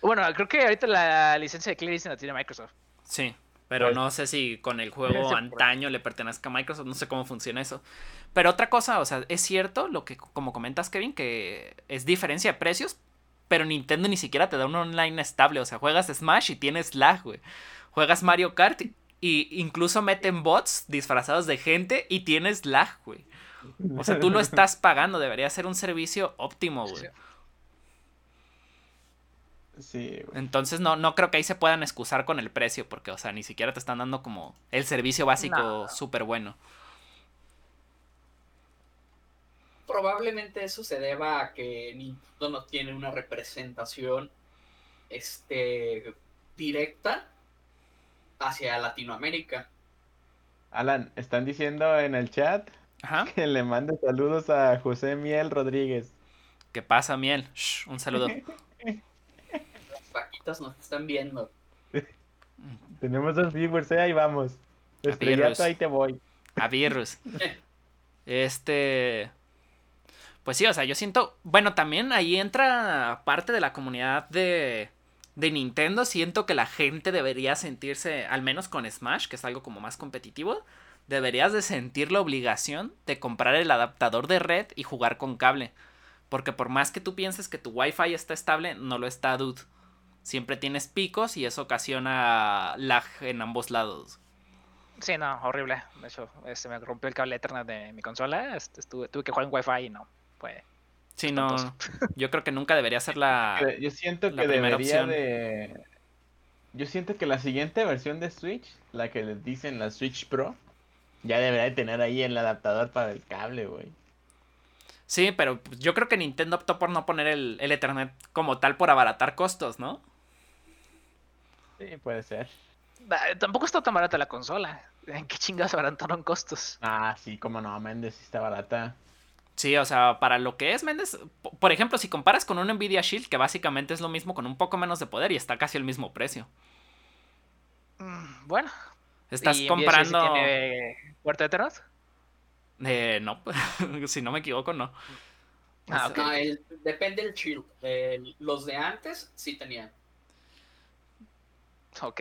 Bueno, creo que ahorita la licencia de Clear la tiene Microsoft. Sí, pero pues, no sé si con el juego antaño le pertenezca a Microsoft, no sé cómo funciona eso. Pero otra cosa, o sea, es cierto lo que, como comentas, Kevin, que es diferencia de precios, pero Nintendo ni siquiera te da un online estable. O sea, juegas Smash y tienes lag, güey. Juegas Mario Kart y incluso meten bots disfrazados de gente y tienes lag, güey. O sea, tú lo estás pagando, debería ser un servicio óptimo, güey. Sí, Entonces no, no creo que ahí se puedan excusar con el precio, porque, o sea, ni siquiera te están dando como el servicio básico súper bueno. Probablemente eso se deba a que Nintendo no tiene una representación este, directa hacia Latinoamérica. Alan, están diciendo en el chat que le mande saludos a José Miel Rodríguez. ¿Qué pasa, Miel? un saludo. nos están viendo. Tenemos dos viewers, ¿eh? ahí vamos. Estrellato, ahí te voy. A virus. este. Pues sí, o sea, yo siento. Bueno, también ahí entra parte de la comunidad de. De Nintendo. Siento que la gente debería sentirse, al menos con Smash, que es algo como más competitivo. Deberías de sentir la obligación de comprar el adaptador de red y jugar con cable. Porque por más que tú pienses que tu Wi-Fi está estable, no lo está, dude siempre tienes picos y eso ocasiona lag en ambos lados. Sí, no, horrible. De hecho, este, me rompió el cable Ethernet de mi consola. Este, estuve, tuve que jugar en Wi-Fi y no. Fue. Sí, no. Yo creo que nunca debería ser la. Yo siento que debería de. Yo siento que la siguiente versión de Switch, la que les dicen la Switch Pro, ya debería de tener ahí el adaptador para el cable, güey. Sí, pero yo creo que Nintendo optó por no poner el, el Ethernet como tal por abaratar costos, ¿no? Sí, puede ser. Tampoco está tan barata la consola. ¿En qué chingados abarataron costos? Ah, sí, como no, Méndez sí está barata. Sí, o sea, para lo que es Méndez, por ejemplo, si comparas con un Nvidia Shield, que básicamente es lo mismo con un poco menos de poder y está casi al mismo precio. Mm, bueno. Estás comprando. ¿Tiene puerta de Eh, no, si no me equivoco, no. Ah, depende del Shield. los de antes sí tenían. Ok.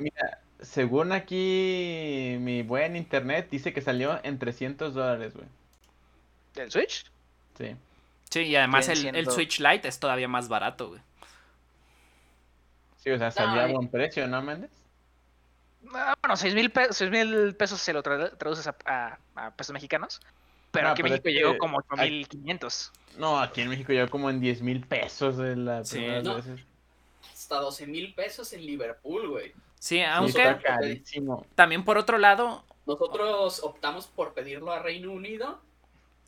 mira, según aquí mi buen internet dice que salió en 300 dólares, güey. ¿El Switch? Sí. Sí, y además el, Switch Lite es todavía más barato, güey. Sí, o sea, salió a buen precio, ¿no, Méndez? Ah, bueno, 6 mil pesos, se lo traduces a, pesos mexicanos. Pero aquí en México llegó como 8.500. No, aquí en México llegó como en 10 mil pesos de la sí, hasta 12 mil pesos en Liverpool, güey. Sí, aunque también por otro lado... Nosotros optamos por pedirlo a Reino Unido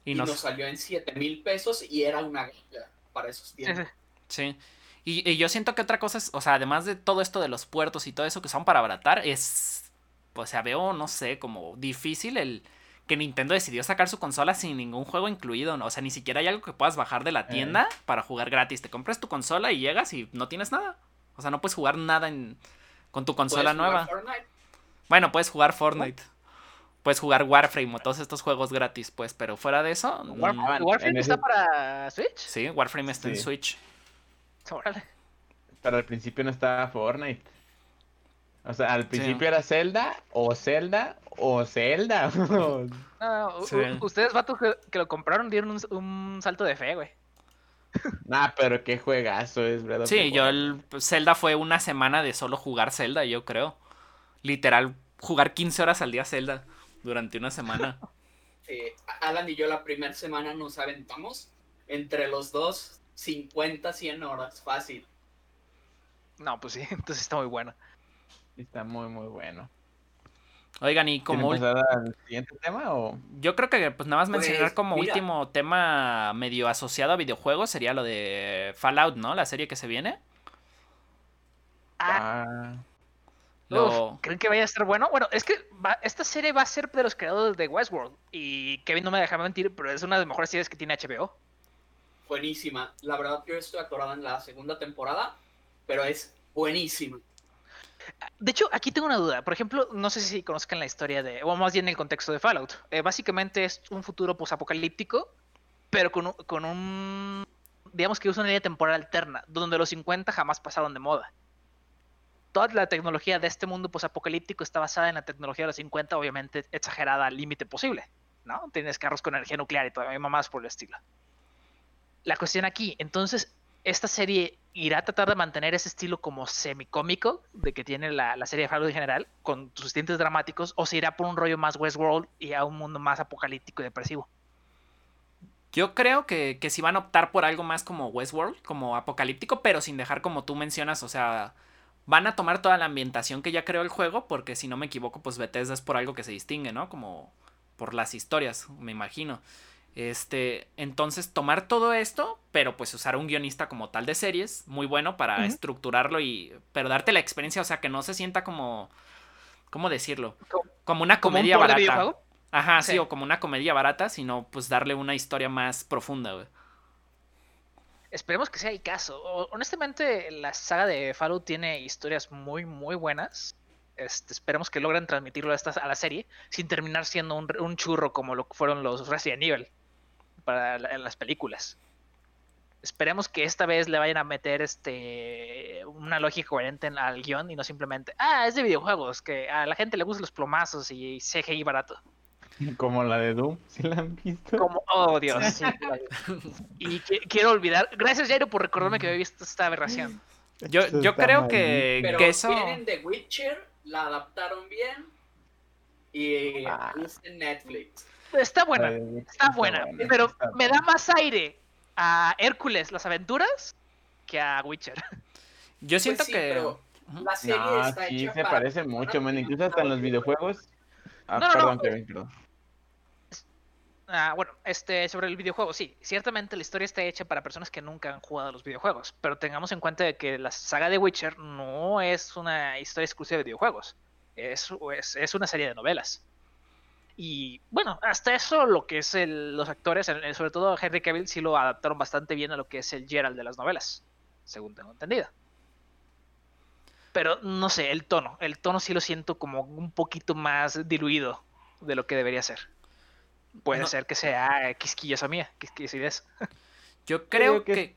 y, nos... salió en 7 mil pesos y era una ganga para esos tiempos. Sí. Y, y, yo siento que otra cosa es, o sea, además de todo esto de los puertos y todo eso que son para abaratar, es, o sea, veo, no sé, como difícil el que Nintendo decidió sacar su consola sin ningún juego incluido, ¿no? o sea, ni siquiera hay algo que puedas bajar de la tienda para jugar gratis. Te compras tu consola y llegas y no tienes nada. O sea, no puedes jugar nada en, con tu consola nueva. Bueno, puedes jugar Fortnite. Puedes jugar Warframe o todos estos juegos gratis, pues, pero fuera de eso. ¿Warframe está para Switch? Sí, Warframe está en Switch. Órale. Pero al principio no estaba Fortnite. O sea, al principio era Zelda o Zelda o Zelda. no, ustedes, vatos que, lo compraron, dieron un, salto de fe, güey. Nah, pero qué juegazo es, ¿verdad? Sí, yo el Zelda fue una semana de solo jugar Zelda, yo creo. Literal, jugar 15 horas al día Zelda durante una semana. Sí, Alan y yo la primera semana nos aventamos entre los dos 50, 100 horas, fácil. No, pues sí, entonces está muy bueno. Está muy, muy bueno. Oigan, y como... al siguiente tema o...? Yo creo que pues nada más mencionar pues, como último tema medio asociado a videojuegos sería lo de Fallout, ¿no? La serie que se viene. Ah. ¿Creen que vaya a ser bueno? Bueno, es que esta serie va a ser de los creadores de Westworld. Y Kevin no me deja mentir, pero es una de las mejores series que tiene HBO. Buenísima. La verdad, yo estoy atorada en la segunda temporada, pero es buenísima. De hecho, aquí tengo una duda. Por ejemplo, no sé si conozcan la historia de, o más bien el contexto de Fallout. Eh, básicamente es un futuro posapocalíptico, pero con, con un digamos que usa una línea temporal alterna, donde los 50 jamás pasaron de moda. Toda la tecnología de este mundo posapocalíptico está basada en la tecnología de los 50, obviamente exagerada al límite posible, ¿no? Tienes carros con energía nuclear y todavía más por el estilo. La cuestión aquí, entonces, esta serie irá a tratar de mantener ese estilo como semicómico de que tiene la, serie de Fallout en general, con sus tintes dramáticos, o se irá por un rollo más Westworld y a un mundo más apocalíptico y depresivo. Yo creo que, que si van a optar por algo más como Westworld, como apocalíptico, pero sin dejar como tú mencionas, o sea, van a tomar toda la ambientación que ya creó el juego, porque si no me equivoco, pues Bethesda es por algo que se distingue, ¿no? Como por las historias, me imagino. Este, entonces tomar todo esto, pero pues usar un guionista como tal de series, muy bueno para estructurarlo y, pero darte la experiencia, o sea, que no se sienta como, ¿cómo decirlo? Como una comedia barata. Ajá, sí, o como una comedia barata, sino pues darle una historia más profunda, güey. Esperemos que sea el caso. honestamente, la saga de Fallout tiene historias muy, muy buenas. Este, esperemos que logren transmitirlo a, a la serie sin terminar siendo un, un, churro como lo fueron los Resident Evil para las películas. Esperemos que esta vez le vayan a meter este una lógica coherente al guion y no simplemente, ah, es de videojuegos, que a la gente le gustan los plomazos y CGI barato. Como la de Doom, si la han visto. Como, oh Dios. y quiero olvidar, gracias Jairo por recordarme que había visto esta aberración. Yo, yo creo que, Pero que eso... tienen The Witcher, la adaptaron bien y ah. en Netflix. Está buena, está buena, pero me da más aire a Hércules, las aventuras, que a Witcher. Yo pues siento que... la serie no, está sí, se parece mucho, man. Incluso hasta en los videojuegos. Ah, perdón, Kevin, perdón. Ah, bueno, este, sobre el videojuego, sí, ciertamente la historia está hecha para personas que nunca han jugado a los videojuegos, pero tengamos en cuenta que la saga de Witcher no es una historia exclusiva de videojuegos, es, es, es una serie de novelas. Y bueno, hasta eso lo que es los actores, sobre todo Henry Cavill, sí lo adaptaron bastante bien a lo que es el Gerald de las novelas, según tengo entendido. Pero no sé, el tono, el tono sí lo siento como un poquito más diluido de lo que debería ser. Puede ser que sea quisquillosa mía, quisquillosidad. Yo creo, que...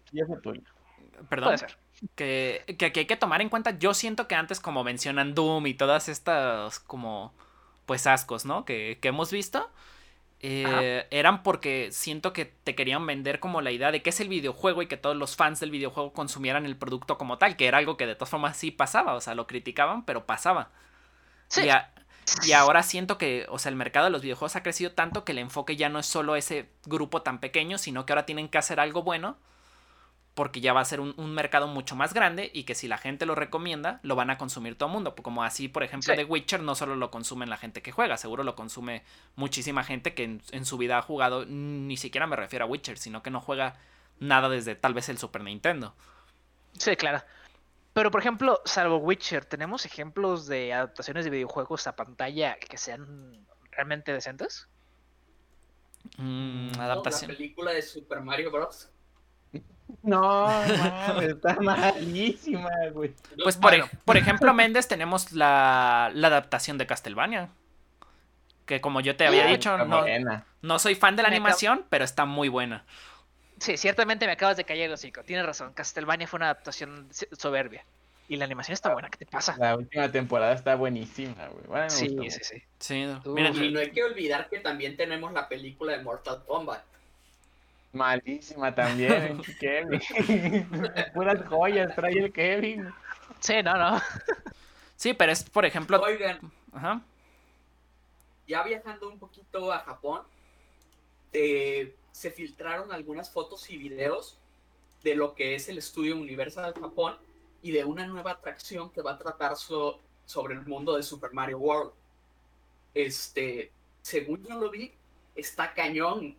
Perdón. Puede ser. Que, que, que hay que tomar en cuenta, yo siento que antes como mencionan Doom y todas estas como pues ascos, ¿no? Que, hemos visto. Eh, eran porque siento que te querían vender como la idea de que es el videojuego y que todos los fans del videojuego consumieran el producto como tal, que era algo que de todas formas sí pasaba, o sea, lo criticaban, pero pasaba. Sí. Y, y, ahora siento que, o sea, el mercado de los videojuegos ha crecido tanto que el enfoque ya no es solo ese grupo tan pequeño, sino que ahora tienen que hacer algo bueno porque ya va a ser un, mercado mucho más grande y que si la gente lo recomienda, lo van a consumir todo el mundo. Como así, por ejemplo, de Witcher no solo lo consumen la gente que juega, seguro lo consume muchísima gente que en, su vida ha jugado, ni siquiera me refiero a Witcher, sino que no juega nada desde tal vez el Super Nintendo. Sí, claro. Pero, por ejemplo, salvo Witcher, ¿tenemos ejemplos de adaptaciones de videojuegos a pantalla que sean realmente decentes? Mm, adaptación. La película de Super Mario Bros. No, está malísima, güey. Pues por, por ejemplo, Méndez tenemos la, adaptación de Castlevania. Que como yo te había dicho, no, no, soy fan de la animación, pero está muy buena. Sí, ciertamente me acabas de caer el hocico. Tienes razón, Castlevania fue una adaptación soberbia. Y la animación está buena, ¿qué te pasa? La última temporada está buenísima, güey. sí, sí, sí, sí. y no hay que olvidar que también tenemos la película de Mortal Kombat. Malísima también, Kevin. Puras joyas trae el Kevin. Sí, no, no. Sí, pero es, por ejemplo. Oigan. Ajá. Ya viajando un poquito a Japón, eh, se filtraron algunas fotos y videos de lo que es el estudio Universal Japón y de una nueva atracción que va a tratar sobre el mundo de Super Mario World. Este, según yo lo vi, está cañón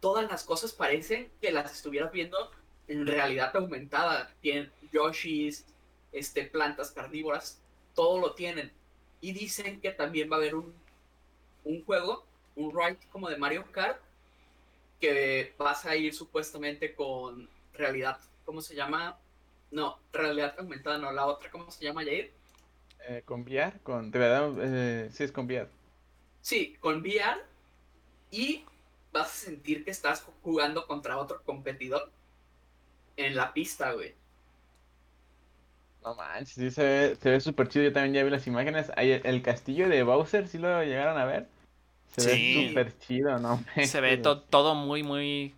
todas las cosas parecen que las estuvieras viendo en realidad aumentada. Tienen Yoshis, este, plantas carnívoras, todo lo tienen. Y dicen que también va a haber un, un juego, un ride como de Mario Kart, que vas a ir supuestamente con realidad, ¿cómo se llama? No, realidad aumentada, no, la otra, ¿cómo se llama, Jair? Eh, con VR, con, de verdad, eh, sí es con VR. Sí, con VR y vas a sentir que estás jugando contra otro competidor. en la pista, güey. No manches, sí se ve, se ve súper chido. Yo también ya vi las imágenes. el castillo de Bowser, ¿sí lo llegaron a ver? Se ve súper chido, ¿no? Se ve todo muy, muy.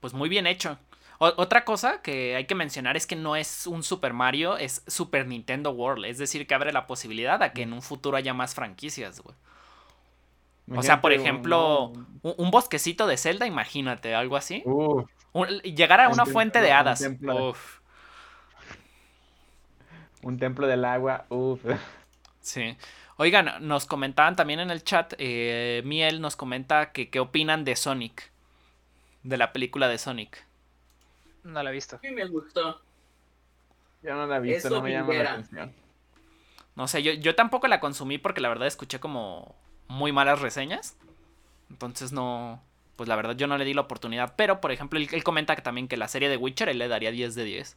Pues muy bien hecho. otra cosa que hay que mencionar es que no es un Super Mario, es Super Nintendo World. Es decir, que abre la posibilidad a que en un futuro haya más franquicias, güey. O sea, por ejemplo, un, bosquecito de Zelda, imagínate, algo así. llegar a una fuente de hadas. Un templo, del agua, uff. Sí. Oigan, nos comentaban también en el chat, eh, Miel nos comenta que qué opinan de Sonic, de la película de Sonic. No la he visto. Mí me gustó. Yo no la he visto, no me llama la atención. No sé, yo, yo tampoco la consumí porque la verdad escuché como muy malas reseñas. Entonces no, pues la verdad yo no le di la oportunidad. Pero, por ejemplo, él, comenta que también que la serie de Witcher él le daría 10 de 10.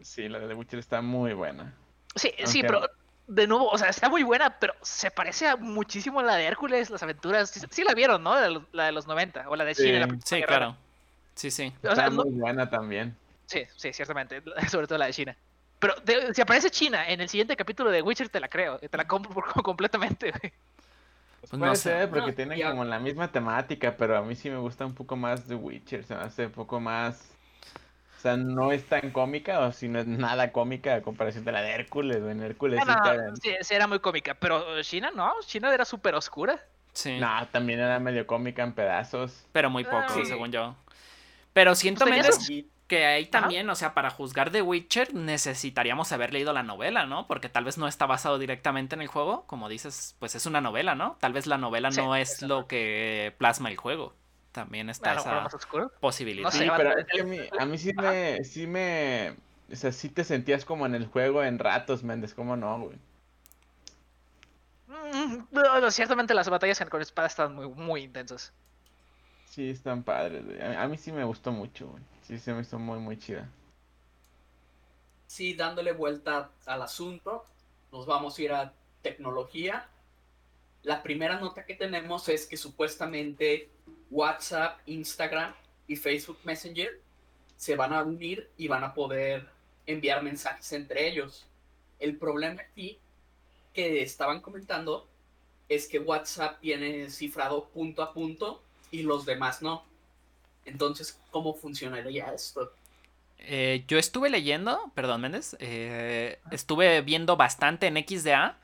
Sí, la de Witcher está muy buena. Sí, sí, pero de nuevo, o sea, está muy buena, pero se parece muchísimo a la de Hércules, las aventuras. Sí, la vieron, ¿no? La, de los 90, o la de China. Sí, claro. Sí, sí. Está muy buena también. Sí, sí, ciertamente. Sobre todo la de China. Pero si aparece China en el siguiente capítulo de Witcher, te la creo. Te la compro completamente, güey. Pues puede ser, porque tienen como la misma temática, pero a mí sí me gusta un poco más de Witcher. Se me hace un poco más. O sea, no es tan cómica, o si no es nada cómica a comparación de la de Hércules. En Hércules sí, sí, era muy cómica, pero China no, China era súper oscura. Sí. No, también era medio cómica en pedazos. Pero muy poco, según yo. Pero siento menos que ahí también, o sea, para juzgar The Witcher necesitaríamos haber leído la novela, ¿no? Porque tal vez no está basado directamente en el juego, como dices, pues es una novela, ¿no? Tal vez la novela no es lo que plasma el juego. También está esa posibilidad. sí, pero es que a mí, a mí sí me, sí me, o sea, sí te sentías como en el juego en ratos, Méndez, ¿cómo no, güey? Mm, ciertamente las batallas con espada están muy, muy intensas. Sí, están padres, güey. A, mí sí me gustó mucho, güey. Sí, se me hizo muy, muy chida. Sí, dándole vuelta al asunto, nos vamos a ir a tecnología. La primera nota que tenemos es que supuestamente WhatsApp, Instagram y Facebook Messenger se van a unir y van a poder enviar mensajes entre ellos. El problema aquí que estaban comentando es que WhatsApp tiene cifrado punto a punto y los demás no. Entonces, ¿cómo funcionaría esto? Eh, yo estuve leyendo, perdón Méndez, eh, estuve viendo bastante en XDA.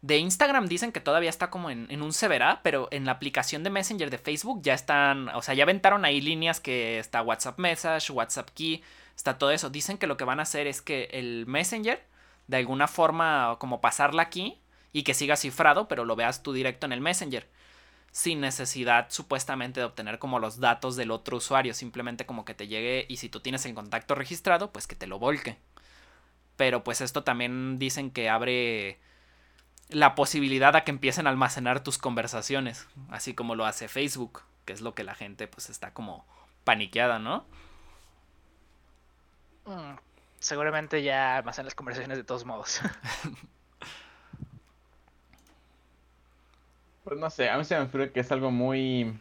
De Instagram dicen que todavía está como en, en, un severa, pero en la aplicación de Messenger de Facebook ya están, o sea, ya aventaron ahí líneas que está WhatsApp Message, WhatsApp Key, está todo eso. Dicen que lo que van a hacer es que el Messenger, de alguna forma, como pasarla aquí y que siga cifrado, pero lo veas tú directo en el Messenger sin necesidad supuestamente de obtener como los datos del otro usuario, simplemente como que te llegue y si tú tienes el contacto registrado, pues que te lo volque. Pero pues esto también dicen que abre la posibilidad a que empiecen a almacenar tus conversaciones, así como lo hace Facebook, que es lo que la gente pues está como paniqueada, ¿no? Mm, seguramente ya almacenan las conversaciones de todos modos. Pues no sé, a mí se me ocurre que es algo muy.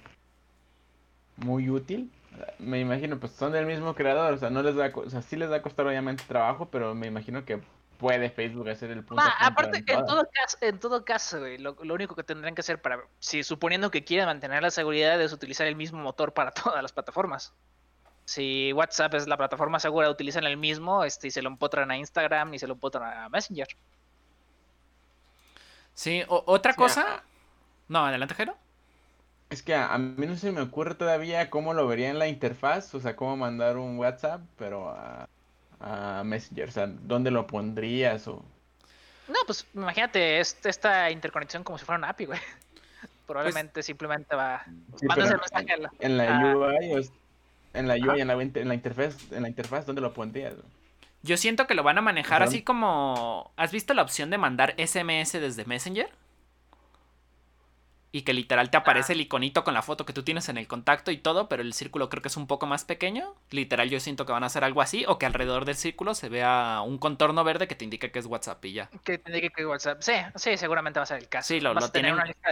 muy útil. Me imagino, pues son del mismo creador, o sea, no les va o sea, sí les va a costar obviamente trabajo, pero me imagino que puede Facebook hacer el punto. aparte, en, todo caso, en todo caso, lo, único que tendrían que hacer para, si suponiendo que quieren mantener la seguridad, es utilizar el mismo motor para todas las plataformas. Si WhatsApp es la plataforma segura, utilizan el mismo, este, y se lo empotran a Instagram y se lo empotran a Messenger. Sí, otra cosa, no, adelante, Jero. Es que a, mí no se me ocurre todavía cómo lo vería en la interfaz, o sea, cómo mandar un WhatsApp, pero a, Messenger, o sea, ¿dónde lo pondrías o...? No, pues imagínate esta interconexión como si fuera una API, güey. Probablemente simplemente va... mandas el mensaje en la UI, en la UI, en la, en la interfaz, en la interfaz, ¿dónde lo pondrías? Yo siento que lo van a manejar así como... ¿Has visto la opción de mandar SMS desde Messenger? Y que literal te aparece el iconito con la foto que tú tienes en el contacto y todo, pero el círculo creo que es un poco más pequeño. Literal yo siento que van a hacer algo así o que alrededor del círculo se vea un contorno verde que te indique que es WhatsApp y ya. Que te indique que es WhatsApp. Sí, sí, seguramente va a ser el caso. Sí, lo, Vas a tener una lista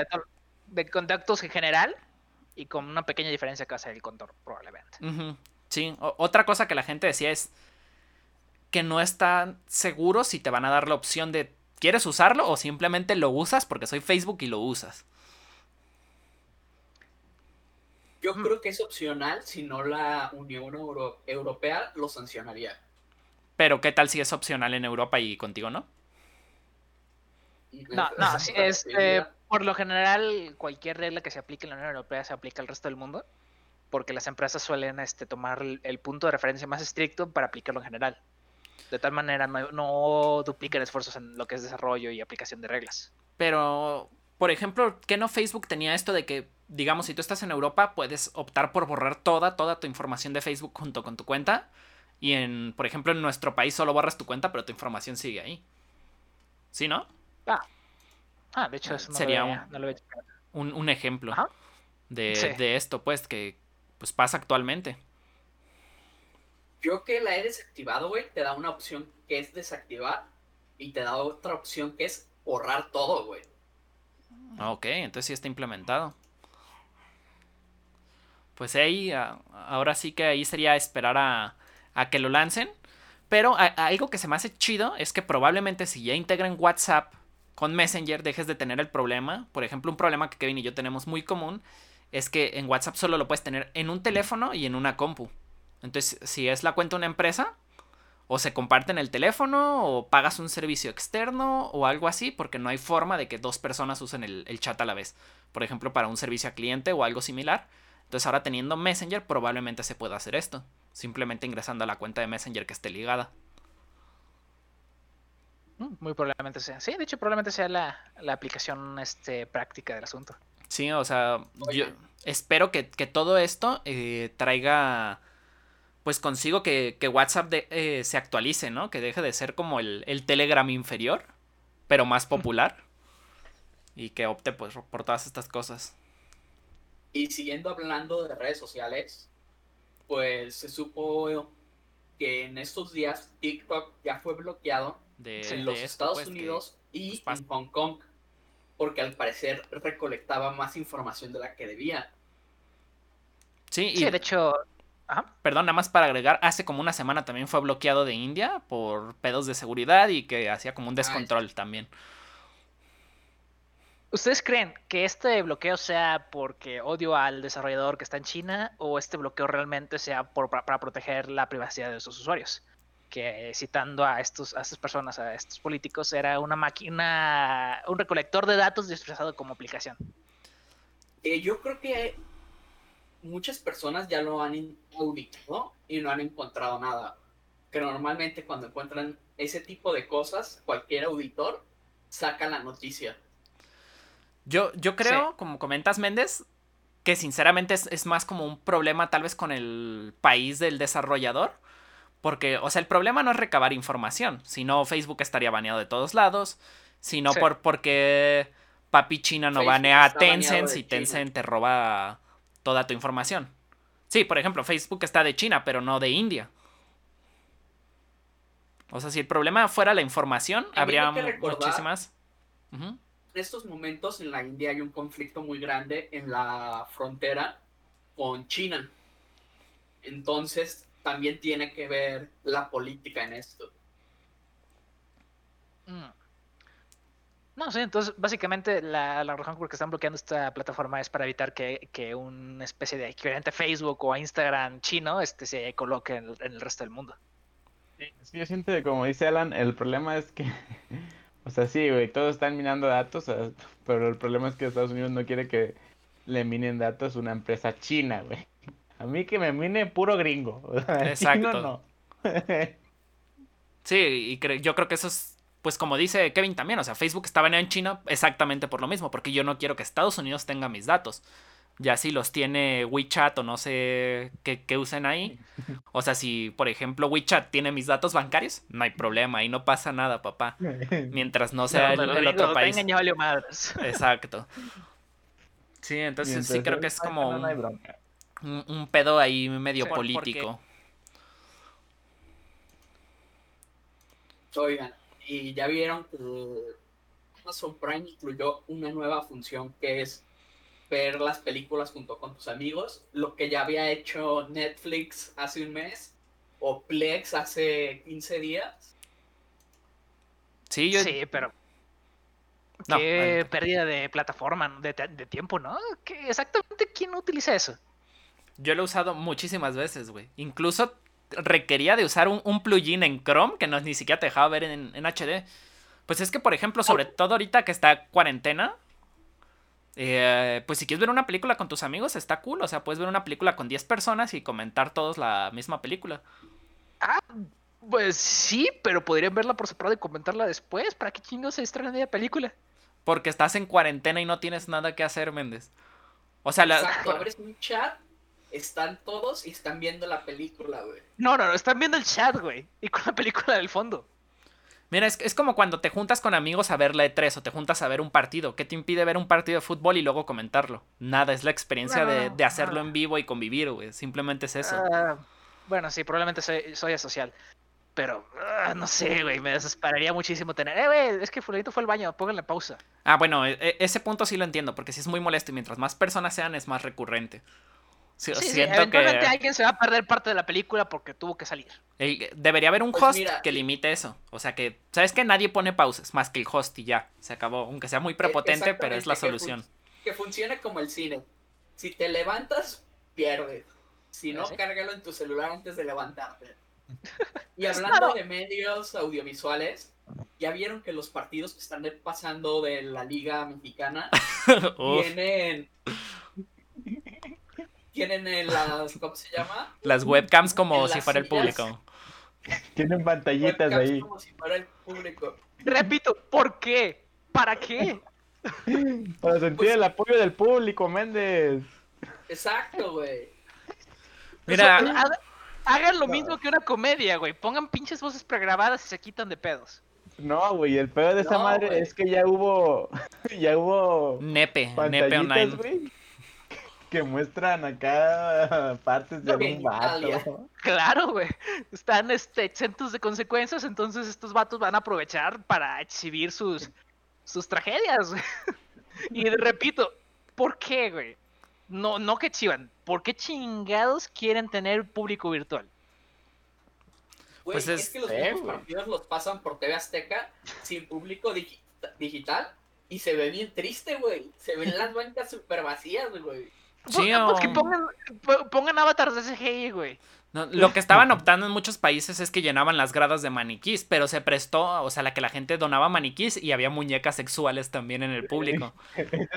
de, contactos en general y con una pequeña diferencia que va a ser el contorno probablemente. Sí, otra cosa que la gente decía es que no están seguros si te van a dar la opción de ¿quieres usarlo o simplemente lo usas porque soy Facebook y lo usas? Yo creo que es opcional, si no la Unión Europea lo sancionaría. Pero ¿qué tal si es opcional en Europa y contigo no? No, no, es, eh, por lo general cualquier regla que se aplique en la Unión Europea se aplica al resto del mundo, porque las empresas suelen este, tomar el, punto de referencia más estricto para aplicarlo en general. De tal manera no, no dupliquen esfuerzos en lo que es desarrollo y aplicación de reglas. Pero, por ejemplo, ¿qué no Facebook tenía esto de que, digamos, si tú estás en Europa, puedes optar por borrar toda, toda tu información de Facebook junto con tu cuenta? Y en, por ejemplo, en nuestro país solo borras tu cuenta, pero tu información sigue ahí. ¿Sí, no? Ah, ah de hecho, eso sería un, un, ejemplo de, de, esto, pues, que pues pasa actualmente. Yo que la he desactivado, güey, te da una opción que es desactivar y te da otra opción que es borrar todo, güey. Ah, ok, entonces sí está implementado. Pues ahí, ahora sí que ahí sería esperar a, a que lo lancen. Pero algo que se me hace chido es que probablemente si ya integran WhatsApp con Messenger dejes de tener el problema. Por ejemplo, un problema que Kevin y yo tenemos muy común es que en WhatsApp solo lo puedes tener en un teléfono y en una compu. Entonces, si es la cuenta de una empresa, o se comparten el teléfono, o pagas un servicio externo, o algo así, porque no hay forma de que dos personas usen el, el chat a la vez. Por ejemplo, para un servicio a cliente o algo similar. Entonces, ahora teniendo Messenger, probablemente se pueda hacer esto simplemente ingresando a la cuenta de Messenger que esté ligada. Mm, muy probablemente sea. Sí, de hecho, probablemente sea la, aplicación este, práctica del asunto. Sí, o sea, yo espero que, todo esto eh, traiga pues consigo que, WhatsApp eh, se actualice, ¿no? Que deje de ser como el, Telegram inferior, pero más popular. Y que opte pues, por todas estas cosas. Y siguiendo hablando de redes sociales, pues se supo que en estos días TikTok ya fue bloqueado en los Estados pues, Unidos y pues, en Hong Kong, porque al parecer recolectaba más información de la que debía. Sí, y... de hecho... Perdón, nada más para agregar, hace como una semana también fue bloqueado de India por pedos de seguridad y que hacía como un descontrol también. ¿Ustedes creen que este bloqueo sea porque odio al desarrollador que está en China o este bloqueo realmente sea para, proteger la privacidad de sus usuarios? Que citando a, estos, a estas personas, a estos políticos, era una máquina, un recolector de datos disfrazado como aplicación. Eh, yo creo que muchas personas ya lo han auditado y no han encontrado nada. Que normalmente cuando encuentran ese tipo de cosas, cualquier auditor saca la noticia yo, yo creo, como comentas Méndez, que sinceramente es, más como un problema tal vez con el país del desarrollador. Porque, o sea, el problema no es recabar información, sino Facebook estaría baneado de todos lados, sino por porque papi China no banea a Tencent y Tencent te roba toda tu información. Sí, por ejemplo, Facebook está de China, pero no de India. O sea, si el problema fuera la información, habría muchísimas en estos momentos en la India hay un conflicto muy grande en la frontera con China. Entonces, también tiene que ver la política en esto. Mm. No, sí, entonces básicamente la, razón por la que están bloqueando esta plataforma es para evitar que, una especie de equivalente a Facebook o a Instagram chino este, se coloque en el, resto del mundo. Sí, que yo siento que como dice Alan, el problema es que O sea, sí, güey, todos están minando datos, pero el problema es que Estados Unidos no quiere que le minen datos una empresa china, güey. A mí que me mine puro gringo. Exacto. no. sí, y yo creo que eso es, pues como dice Kevin también, o sea, Facebook está baneado en China exactamente por lo mismo, porque yo no quiero que Estados Unidos tenga mis datos ya si los tiene WeChat o no sé qué, usen ahí. O sea, si por ejemplo WeChat tiene mis datos bancarios, no hay problema, y no pasa nada, papá. Mientras no sea el, otro país. Exacto. Sí, entonces sí creo que es como un, pedo ahí medio político. Oigan, y ya vieron que Amazon Prime incluyó una nueva función que es ver las películas junto con tus amigos, lo que ya había hecho Netflix hace un mes o Plex hace 15 días. Sí, yo... sí pero Qué pérdida de plataforma, de, tiempo, ¿no? ¿Qué, exactamente quién utiliza eso? Yo lo he usado muchísimas veces, güey. Incluso requería de usar un, plugin en Chrome que no ni siquiera te dejaba ver en, HD. Pues es que, por ejemplo, sobre oh. todo ahorita que está cuarentena, eh, pues si quieres ver una película con tus amigos, está cool. O sea, puedes ver una película con 10 personas y comentar todos la misma película. Ah, pues sí, pero podrían verla por separado y comentarla después. ¿Para qué chingos se estrena la película? Porque estás en cuarentena y no tienes nada que hacer, Méndez. O sea, la... Exacto, abres un chat, están todos y están viendo la película, güey. No, no, no, están viendo el chat, güey. Y con la película del fondo. Mira, es, es como cuando te juntas con amigos a ver la E3 o te juntas a ver un partido. ¿Qué te impide ver un partido de fútbol y luego comentarlo? Nada, es la experiencia de, de, hacerlo en vivo y convivir, güey. Simplemente es eso. Ah, bueno, sí, probablemente soy, soy asocial. Pero, ah, no sé, güey, me desesperaría muchísimo tener. Eh, güey, es que Fulanito fue al baño, pónganle pausa. Ah, bueno, e, e, ese punto sí lo entiendo, porque si es muy molesto y mientras más personas sean, es más recurrente. Sí, siento que alguien se va a perder parte de la película porque tuvo que salir. debería haber un pues host que limite eso. O sea que, ¿sabes que Nadie pone pausas, más que el host y ya. Se acabó. Aunque sea muy prepotente, pero es la solución. Que, funcione como el cine. Si te levantas, pierdes. Si no, cárgalo en tu celular antes de levantarte. Y hablando de medios audiovisuales, ya vieron que los partidos que están pasando de la Liga Mexicana tienen. Tienen las. ¿Cómo se llama? Las webcams como si fuera el público. Tienen pantallitas ahí. Como si fuera el público. Repito, ¿por qué? ¿Para qué? Para sentir pues el apoyo del público, Méndez. Exacto, güey. Mira, Hagan lo mismo que una comedia, güey. Pongan pinches voces pregrabadas y se quitan de pedos. No, güey, el pedo de esa madre es que ya hubo. ya hubo. Nepe, nepe online. Que muestran acá partes de un vato. Claro, güey. Están este, exentos de consecuencias, entonces estos vatos van a aprovechar para exhibir sus, sus tragedias. y repito, ¿por qué, güey? no, no que chivan, ¿por qué chingados quieren tener público virtual? pues es, que los partidos los pasan por TV Azteca sin público digital y se ve bien triste, güey. Se ven las bancas súper vacías, güey. Sí, pues que pongan, pongan avatars de CGI, güey lo que estaban optando en muchos países es que llenaban las gradas de maniquís, pero se prestó, o sea, la que la gente donaba maniquís y había muñecas sexuales también en el público.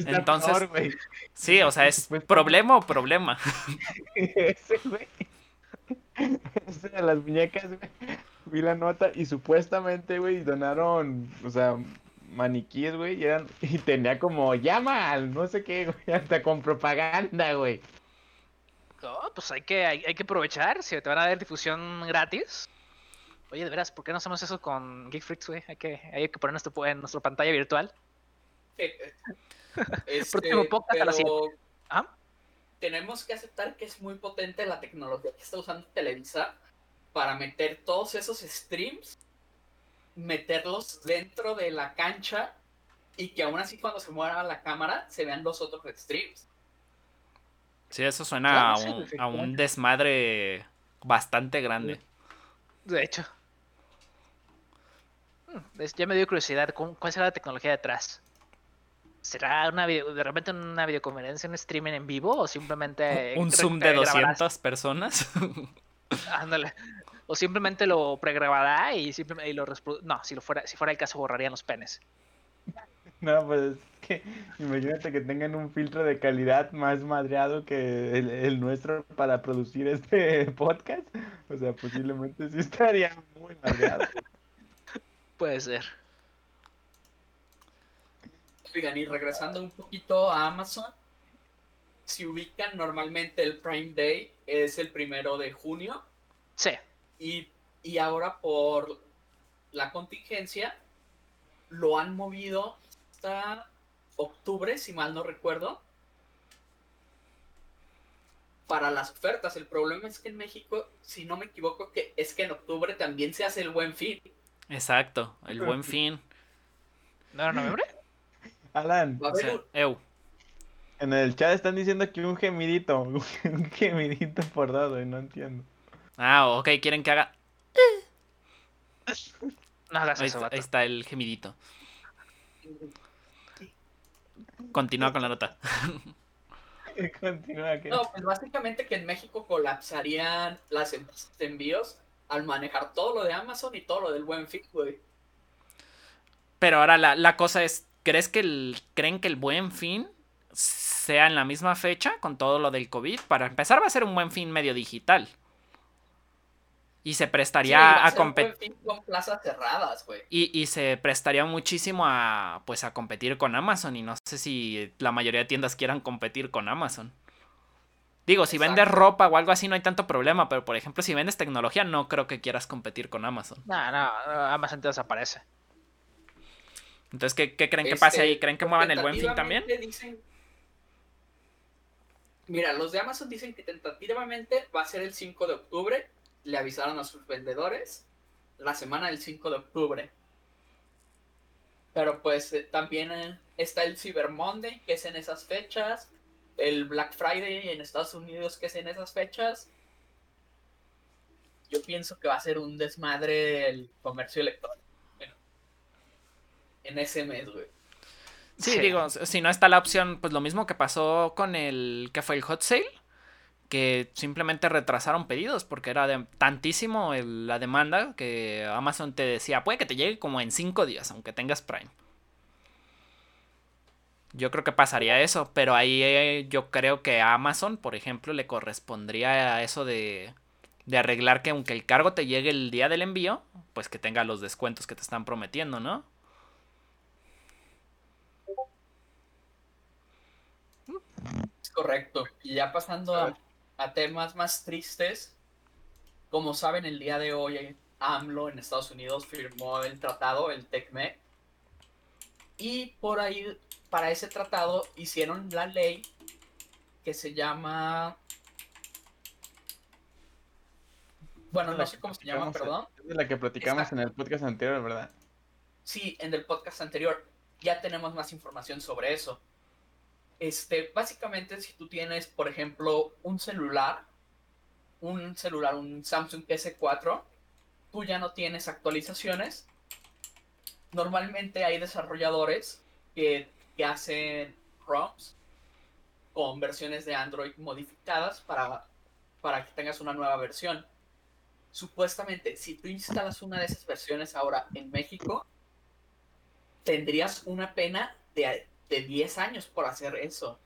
Entonces, sí, o sea, es problema o problema. Ese, güey. Ese de las muñecas, güey. Vi la nota y supuestamente, güey, donaron, o sea, maniquíes, güey, y, eran, y tenía como llama al no sé qué, güey, hasta con propaganda, güey. No, pues hay que, hay, que aprovechar. Si te van a dar difusión gratis. Oye, de veras, ¿por qué no hacemos eso con Geek Freaks, güey? Hay que, hay que poner nuestro, en nuestra pantalla virtual. este, pero ¿Ah? Tenemos que aceptar que es muy potente la tecnología que está usando Televisa para meter todos esos streams, meterlos dentro de la cancha y que aún así cuando se mueva la cámara se vean los otros streams. Sí, eso suena a, un, desmadre bastante grande. De hecho. Hmm, ya me dio curiosidad, ¿cuál será la tecnología detrás? ¿Será una de repente una videoconferencia, un streaming en vivo o simplemente... ¿Un Zoom de 200 personas? Ándale. O simplemente lo pregrabará y, simplemente, lo No, si, lo fuera, si fuera el caso borrarían los penes. No, pues que imagínate que tengan un filtro de calidad más madreado que el, nuestro para producir este podcast. O sea, posiblemente sí estaría muy madreado. Puede ser. Oigan, y regresando un poquito a Amazon, si ubican normalmente el Prime Day es el primero de junio. Sí. Y, y ahora por la contingencia lo han movido octubre, si mal no recuerdo, para las ofertas. El problema es que en México, si no me equivoco, que es que en octubre también se hace el buen fin. Exacto, el buen fin. ¿No era noviembre? Alan. En el chat están diciendo que un gemidito, un gemidito por dado, y no entiendo. Ah, ok, quieren que haga. No hagas ahí, eso, está, ahí está el gemidito. Continúa con la nota. Continúa que. No, pues básicamente que en México colapsarían las empresas de envíos al manejar todo lo de Amazon y todo lo del buen fin, güey. Pero ahora la, la cosa es, ¿crees que el, ¿creen que el buen fin sea en la misma fecha con todo lo del COVID? Para empezar va a ser un buen fin medio digital. Y se prestaría a competir. con plazas cerradas, güey. Y, y, se prestaría muchísimo a pues a competir con Amazon. Y no sé si la mayoría de tiendas quieran competir con Amazon. Digo, si Exacto. vendes ropa o algo así no hay tanto problema. Pero por ejemplo, si vendes tecnología, no creo que quieras competir con Amazon. No, no, Amazon te desaparece. Entonces, ¿qué, qué creen que pase ahí? ¿Creen que muevan el buen fin también? Dicen... Mira, los de Amazon dicen que tentativamente va a ser el 5 de octubre le avisaron a sus vendedores la semana del 5 de octubre. Pero pues eh, también eh, está el Cyber Monday, que es en esas fechas. El Black Friday en Estados Unidos, que es en esas fechas. Yo pienso que va a ser un desmadre el comercio electrónico. En ese mes, güey. Sí, sí, digo, si no está la opción, pues lo mismo que pasó con el que fue el hot sale que simplemente retrasaron pedidos porque era de tantísimo el, la demanda que Amazon te decía, puede que te llegue como en 5 días, aunque tengas Prime. Yo creo que pasaría eso, pero ahí eh, yo creo que a Amazon, por ejemplo, le correspondría a eso de, de arreglar que aunque el cargo te llegue el día del envío, pues que tenga los descuentos que te están prometiendo, ¿no? Es correcto. Y ya pasando a a temas más tristes, como saben, el día de hoy AMLO en Estados Unidos firmó el tratado, el TECME, y por ahí, para ese tratado, hicieron la ley que se llama... Bueno, no sé cómo se llama, perdón. Es de la que platicamos en el podcast anterior, ¿verdad? Sí, en el podcast anterior. Ya tenemos más información sobre eso. Este, básicamente, si tú tienes, por ejemplo, un celular, un celular, un Samsung S4, tú ya no tienes actualizaciones. Normalmente hay desarrolladores que, que hacen ROMs con versiones de Android modificadas para, para que tengas una nueva versión. Supuestamente, si tú instalas una de esas versiones ahora en México, tendrías una pena de de 10 años por hacer eso.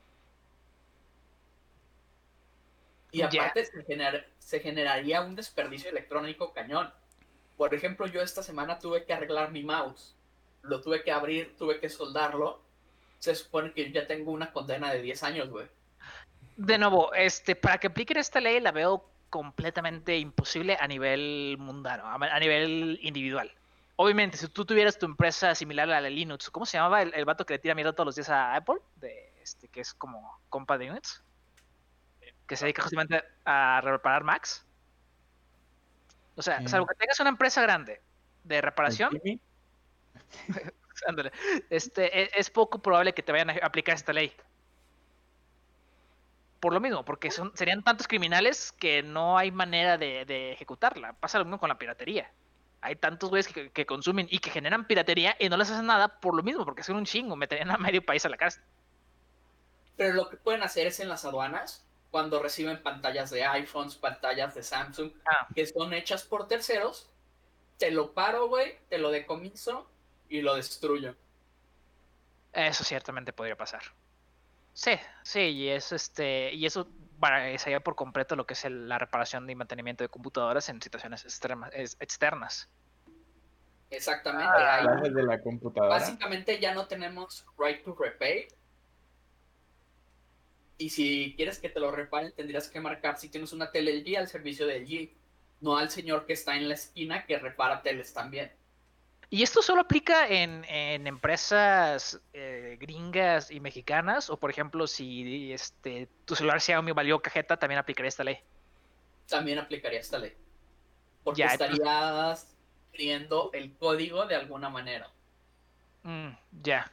Y aparte se, generaría un desperdicio electrónico cañón. Por ejemplo, yo esta semana tuve que arreglar mi mouse. Lo tuve que abrir, tuve que soldarlo. Se supone que yo ya tengo una condena de 10 años, güey. De nuevo, este, para que apliquen esta ley la veo completamente imposible a nivel mundano, a nivel individual. Obviamente, si tú tuvieras tu empresa similar a la de Linux, ¿cómo se llamaba el, el vato que le tira mierda todos los días a Apple? De, este, que es como compa de Unix. Que se dedica justamente a reparar Macs. O sea, salvo que tengas una empresa grande de reparación. este, es, es, poco probable que te vayan a aplicar esta ley. Por lo mismo, porque son, serían tantos criminales que no hay manera de, de ejecutarla. Pasa lo mismo con la piratería hay tantos güeyes que, consumen y que generan piratería y no les hacen nada por lo mismo, porque son un chingo, meterían a medio país a la cárcel. Pero lo que pueden hacer es en las aduanas, cuando reciben pantallas de iPhones, pantallas de Samsung, ah. que son hechas por terceros, te lo paro, güey, te lo decomiso y lo destruyo. Eso ciertamente podría pasar. Sí, sí, y eso, este, y eso sería por completo lo que es la reparación y mantenimiento de computadoras en situaciones externas. Exactamente. Ah, de la computadora. Básicamente ya no tenemos right to repair. Y si quieres que te lo reparen, tendrías que marcar si tienes una tele LG al servicio de LG, no al señor que está en la esquina que repara teles también. ¿Y esto solo aplica en, empresas eh, gringas y mexicanas? O por ejemplo, si este tu celular Xiaomi valió cajeta, ¿también aplicaría esta ley? También aplicaría esta ley. Porque estarías escribiendo el código de alguna manera. Mm, ya.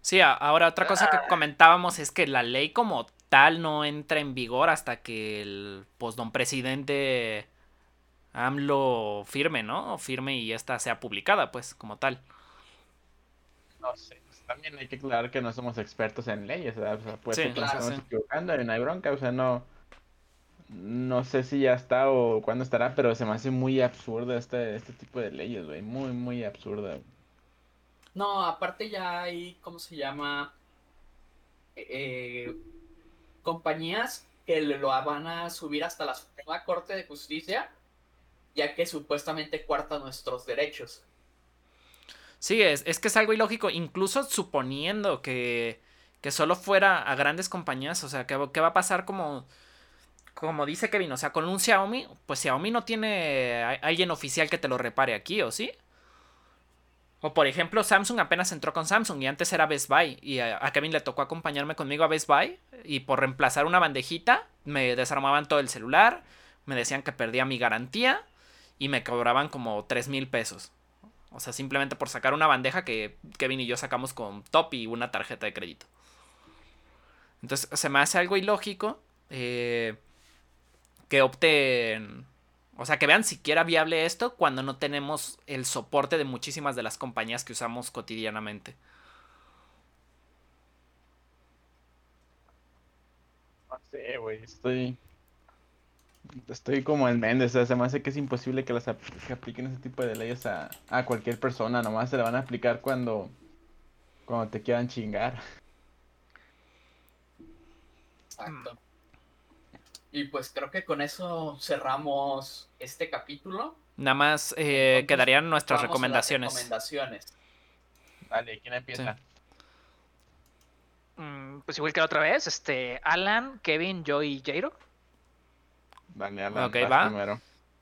Sí, ahora otra cosa que ah. comentábamos es que la ley como tal no entra en vigor hasta que el pues don presidente AMLO firme, ¿no? Firme y esta sea publicada, pues, como tal. No sé, pues, también hay que aclarar que no somos expertos en leyes, O sea, puede ser que nos estamos equivocando, no hay bronca, o sea, no no sé si ya está o cuándo estará, pero se me hace muy absurdo este, este tipo de leyes, güey. Muy, muy absurda. No, aparte ya hay, ¿cómo se llama? Eh, compañías que lo van a subir hasta la Suprema Corte de Justicia, ya que supuestamente cuarta nuestros derechos. Sí, es, es que es algo ilógico, incluso suponiendo que, que solo fuera a grandes compañías, o sea, ¿qué, qué va a pasar como como dice Kevin, o sea, con un Xiaomi, pues Xiaomi no tiene alguien oficial que te lo repare aquí, ¿o sí? O por ejemplo, Samsung apenas entró con Samsung y antes era Best Buy. Y a, Kevin le tocó acompañarme conmigo a Best Buy. Y por reemplazar una bandejita, me desarmaban todo el celular. Me decían que perdía mi garantía. Y me cobraban como 3 mil pesos. O sea, simplemente por sacar una bandeja que Kevin y yo sacamos con top y una tarjeta de crédito. Entonces se me hace algo ilógico. Eh, que opten, o sea, que vean siquiera viable esto cuando no tenemos el soporte de muchísimas de las compañías que usamos cotidianamente. Sé, güey, estoy... Estoy como en Méndez, o sea, se me hace que es imposible que, las apliquen ese tipo de leyes a, a cualquier persona, nomás se le van a aplicar cuando, cuando te quieran chingar. Exacto. Y pues creo que con eso cerramos este capítulo. Nada más eh, quedarían nuestras recomendaciones. recomendaciones. Vale, ¿quién empieza? Mm, pues igual que la otra vez, este, Alan, Kevin, yo y Jairo. Vale, Alan, okay, va. primero.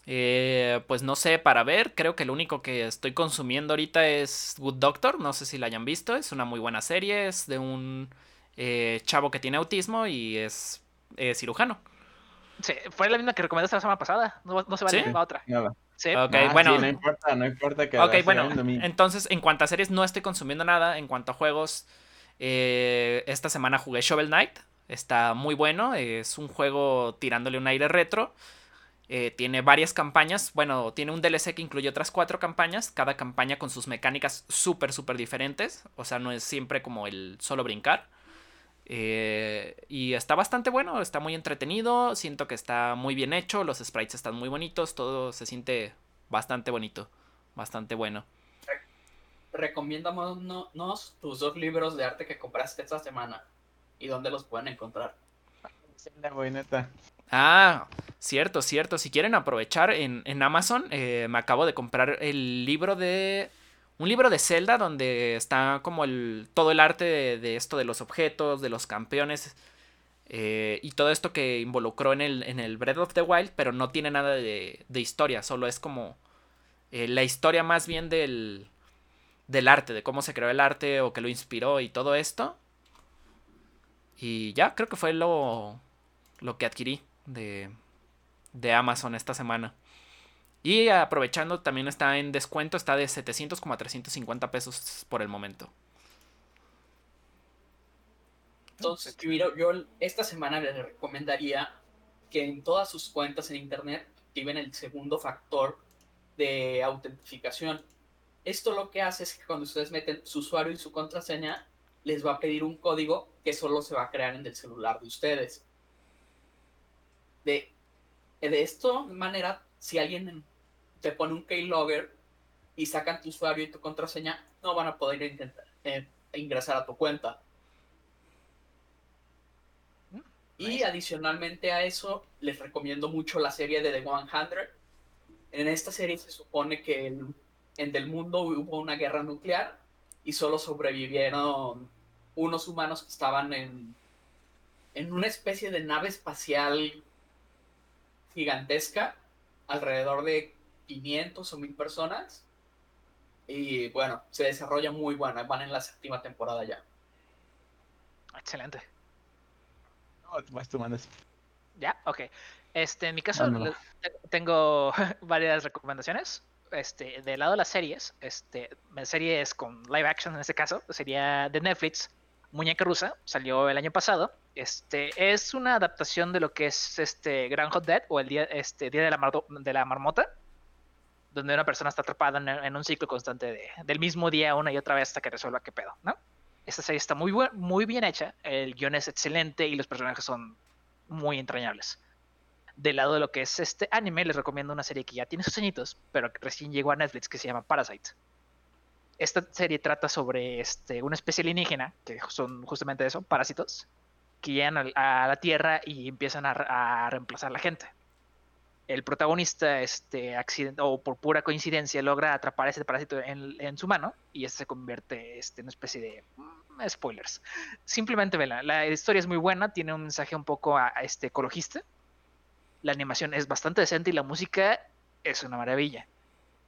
Eh, pues no sé, para ver, creo que lo único que estoy consumiendo ahorita es Good Doctor, no sé si la hayan visto, es una muy buena serie, es de un eh, chavo que tiene autismo y es cirujano. Sí, fue la misma que recomendaste la semana pasada. No, se va a a otra. Sí. Ok, ah, bueno. no importa, no importa que. Ok, bueno. Entonces, en cuanto a series, no estoy consumiendo nada. En cuanto a juegos, eh, esta semana jugué Shovel Knight. Está muy bueno. Es un juego tirándole un aire retro. Eh, tiene varias campañas. Bueno, tiene un DLC que incluye otras cuatro campañas. Cada campaña con sus mecánicas súper, súper diferentes. O sea, no es siempre como el solo brincar. Eh, y está bastante bueno, está muy entretenido, siento que está muy bien hecho, los sprites están muy bonitos, todo se siente bastante bonito, bastante bueno. Recomiéndanos tus dos libros de arte que compraste esta semana y dónde los pueden encontrar. Ah, cierto, cierto. Si quieren aprovechar en, Amazon, eh, me acabo de comprar el libro de un libro de Zelda donde está como el, todo el arte de, esto de los objetos, de los campeones eh, y todo esto que involucró en el, en el Breath of the Wild, pero no tiene nada de, historia, solo es como eh, la historia más bien del, del arte, de cómo se creó el arte o que lo inspiró y todo esto. Y ya, creo que fue lo, lo que adquirí de, de Amazon esta semana. Y aprovechando, también está en descuento, está de 700 como a 350 pesos por el momento. Entonces, yo esta semana les recomendaría que en todas sus cuentas en internet activen el segundo factor de autentificación. Esto lo que hace es que cuando ustedes meten su usuario y su contraseña, les va a pedir un código que solo se va a crear en el celular de ustedes. De, de esta manera, si alguien te pone un keylogger y sacan tu usuario y tu contraseña, no van a poder intentar, eh, ingresar a tu cuenta. Mm, y adicionalmente a eso, les recomiendo mucho la serie de The 100. En esta serie se supone que en, en el mundo hubo una guerra nuclear y solo sobrevivieron unos humanos que estaban en, en una especie de nave espacial gigantesca alrededor de 500 o 1000 personas. Y bueno, se desarrolla muy buena. Van en la séptima temporada ya. Excelente. No, tú mandas. Ya, ok. Este, en mi caso tengo varias recomendaciones. Este, del lado de las series, este, series con live action en este caso, sería de Netflix, Muñeca Rusa, salió el año pasado. Este es una adaptación de lo que es este Grand Hot Dead o el día, este, día de, la de la Marmota, donde una persona está atrapada en, un ciclo constante del mismo día una y otra vez hasta que resuelva qué pedo, ¿no? Esta serie está muy, muy bien hecha, el guion es excelente y los personajes son muy entrañables. Del lado de lo que es este anime, les recomiendo una serie que ya tiene sus añitos, pero que recién llegó a Netflix, que se llama Parasite. Esta serie trata sobre este, una especie alienígena, que son justamente eso, parásitos, que llegan a, la Tierra y empiezan a, reemplazar a la gente el protagonista, este accidente, por pura coincidencia, logra atrapar ese parásito en, su mano y este se convierte este, en una especie de mm, spoilers. Simplemente la historia es muy buena, tiene un mensaje un poco a, este ecologista. La animación es bastante decente y la música es una maravilla.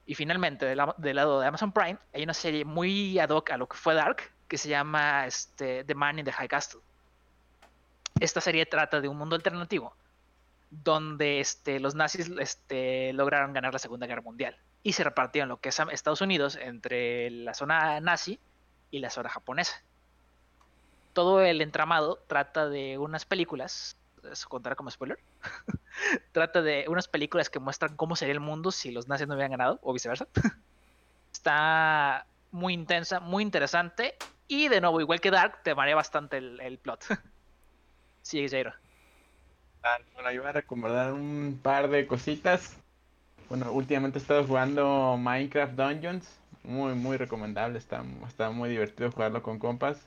Y finalmente, del, lado de Amazon Prime, hay una serie muy ad hoc a lo que fue Dark, que se llama este, The Man in the High Castle. Esta serie trata de un mundo alternativo donde este, los nazis este, lograron ganar la Segunda Guerra Mundial y se repartieron lo que es Estados Unidos entre la zona nazi y la zona japonesa. Todo el entramado trata de unas películas, ¿eso contará como spoiler? trata de unas películas que muestran cómo sería el mundo si los nazis no hubieran ganado o viceversa. Está muy intensa, muy interesante y de nuevo, igual que Dark, te marea bastante el, plot. Sigue, Jairo. Ah, bueno, yo voy a recomendar un par de cositas. Bueno, últimamente he estado jugando Minecraft Dungeons. Muy, muy recomendable. Está, está muy divertido jugarlo con compas.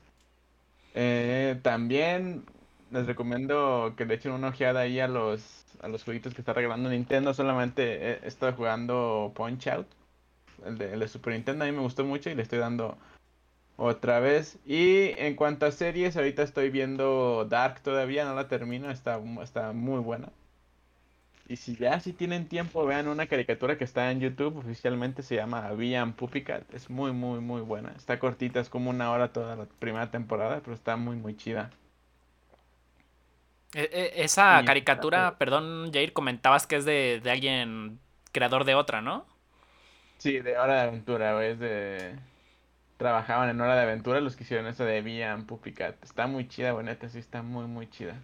Eh, también les recomiendo que le echen una ojeada ahí a los, a los jueguitos que está regalando Nintendo. Solamente he, estado jugando Punch Out. El de, el de Super Nintendo a mí me gustó mucho y le estoy dando otra vez. Y en cuanto a series, ahorita estoy viendo Dark todavía, no la termino, está, está muy buena. Y si ya si tienen tiempo, vean una caricatura que está en YouTube, oficialmente se llama Avian Pupicat. Es muy, muy, muy buena. Está cortita, es como una hora toda la primera temporada, pero está muy, muy chida. E, e, esa caricatura, perdón, Jair, comentabas que es de, de alguien creador de otra, ¿no? Sí, de Hora de Aventura, es de trabajaban en Hora de Aventura los que hicieron eso de Vian Pupicat. Está muy chida, boneta, sí, está muy, muy chida.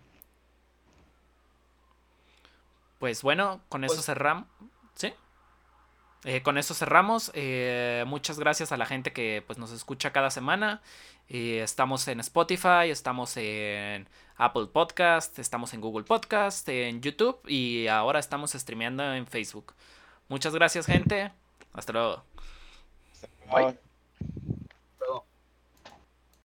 Pues bueno, con eso pues cerramos. ¿Sí? Eh, con eso cerramos. Eh, muchas gracias a la gente que pues, nos escucha cada semana. Eh, estamos en Spotify, estamos en Apple Podcast, estamos en Google Podcast, en YouTube y ahora estamos streameando en Facebook. Muchas gracias, gente. Hasta luego. Bye.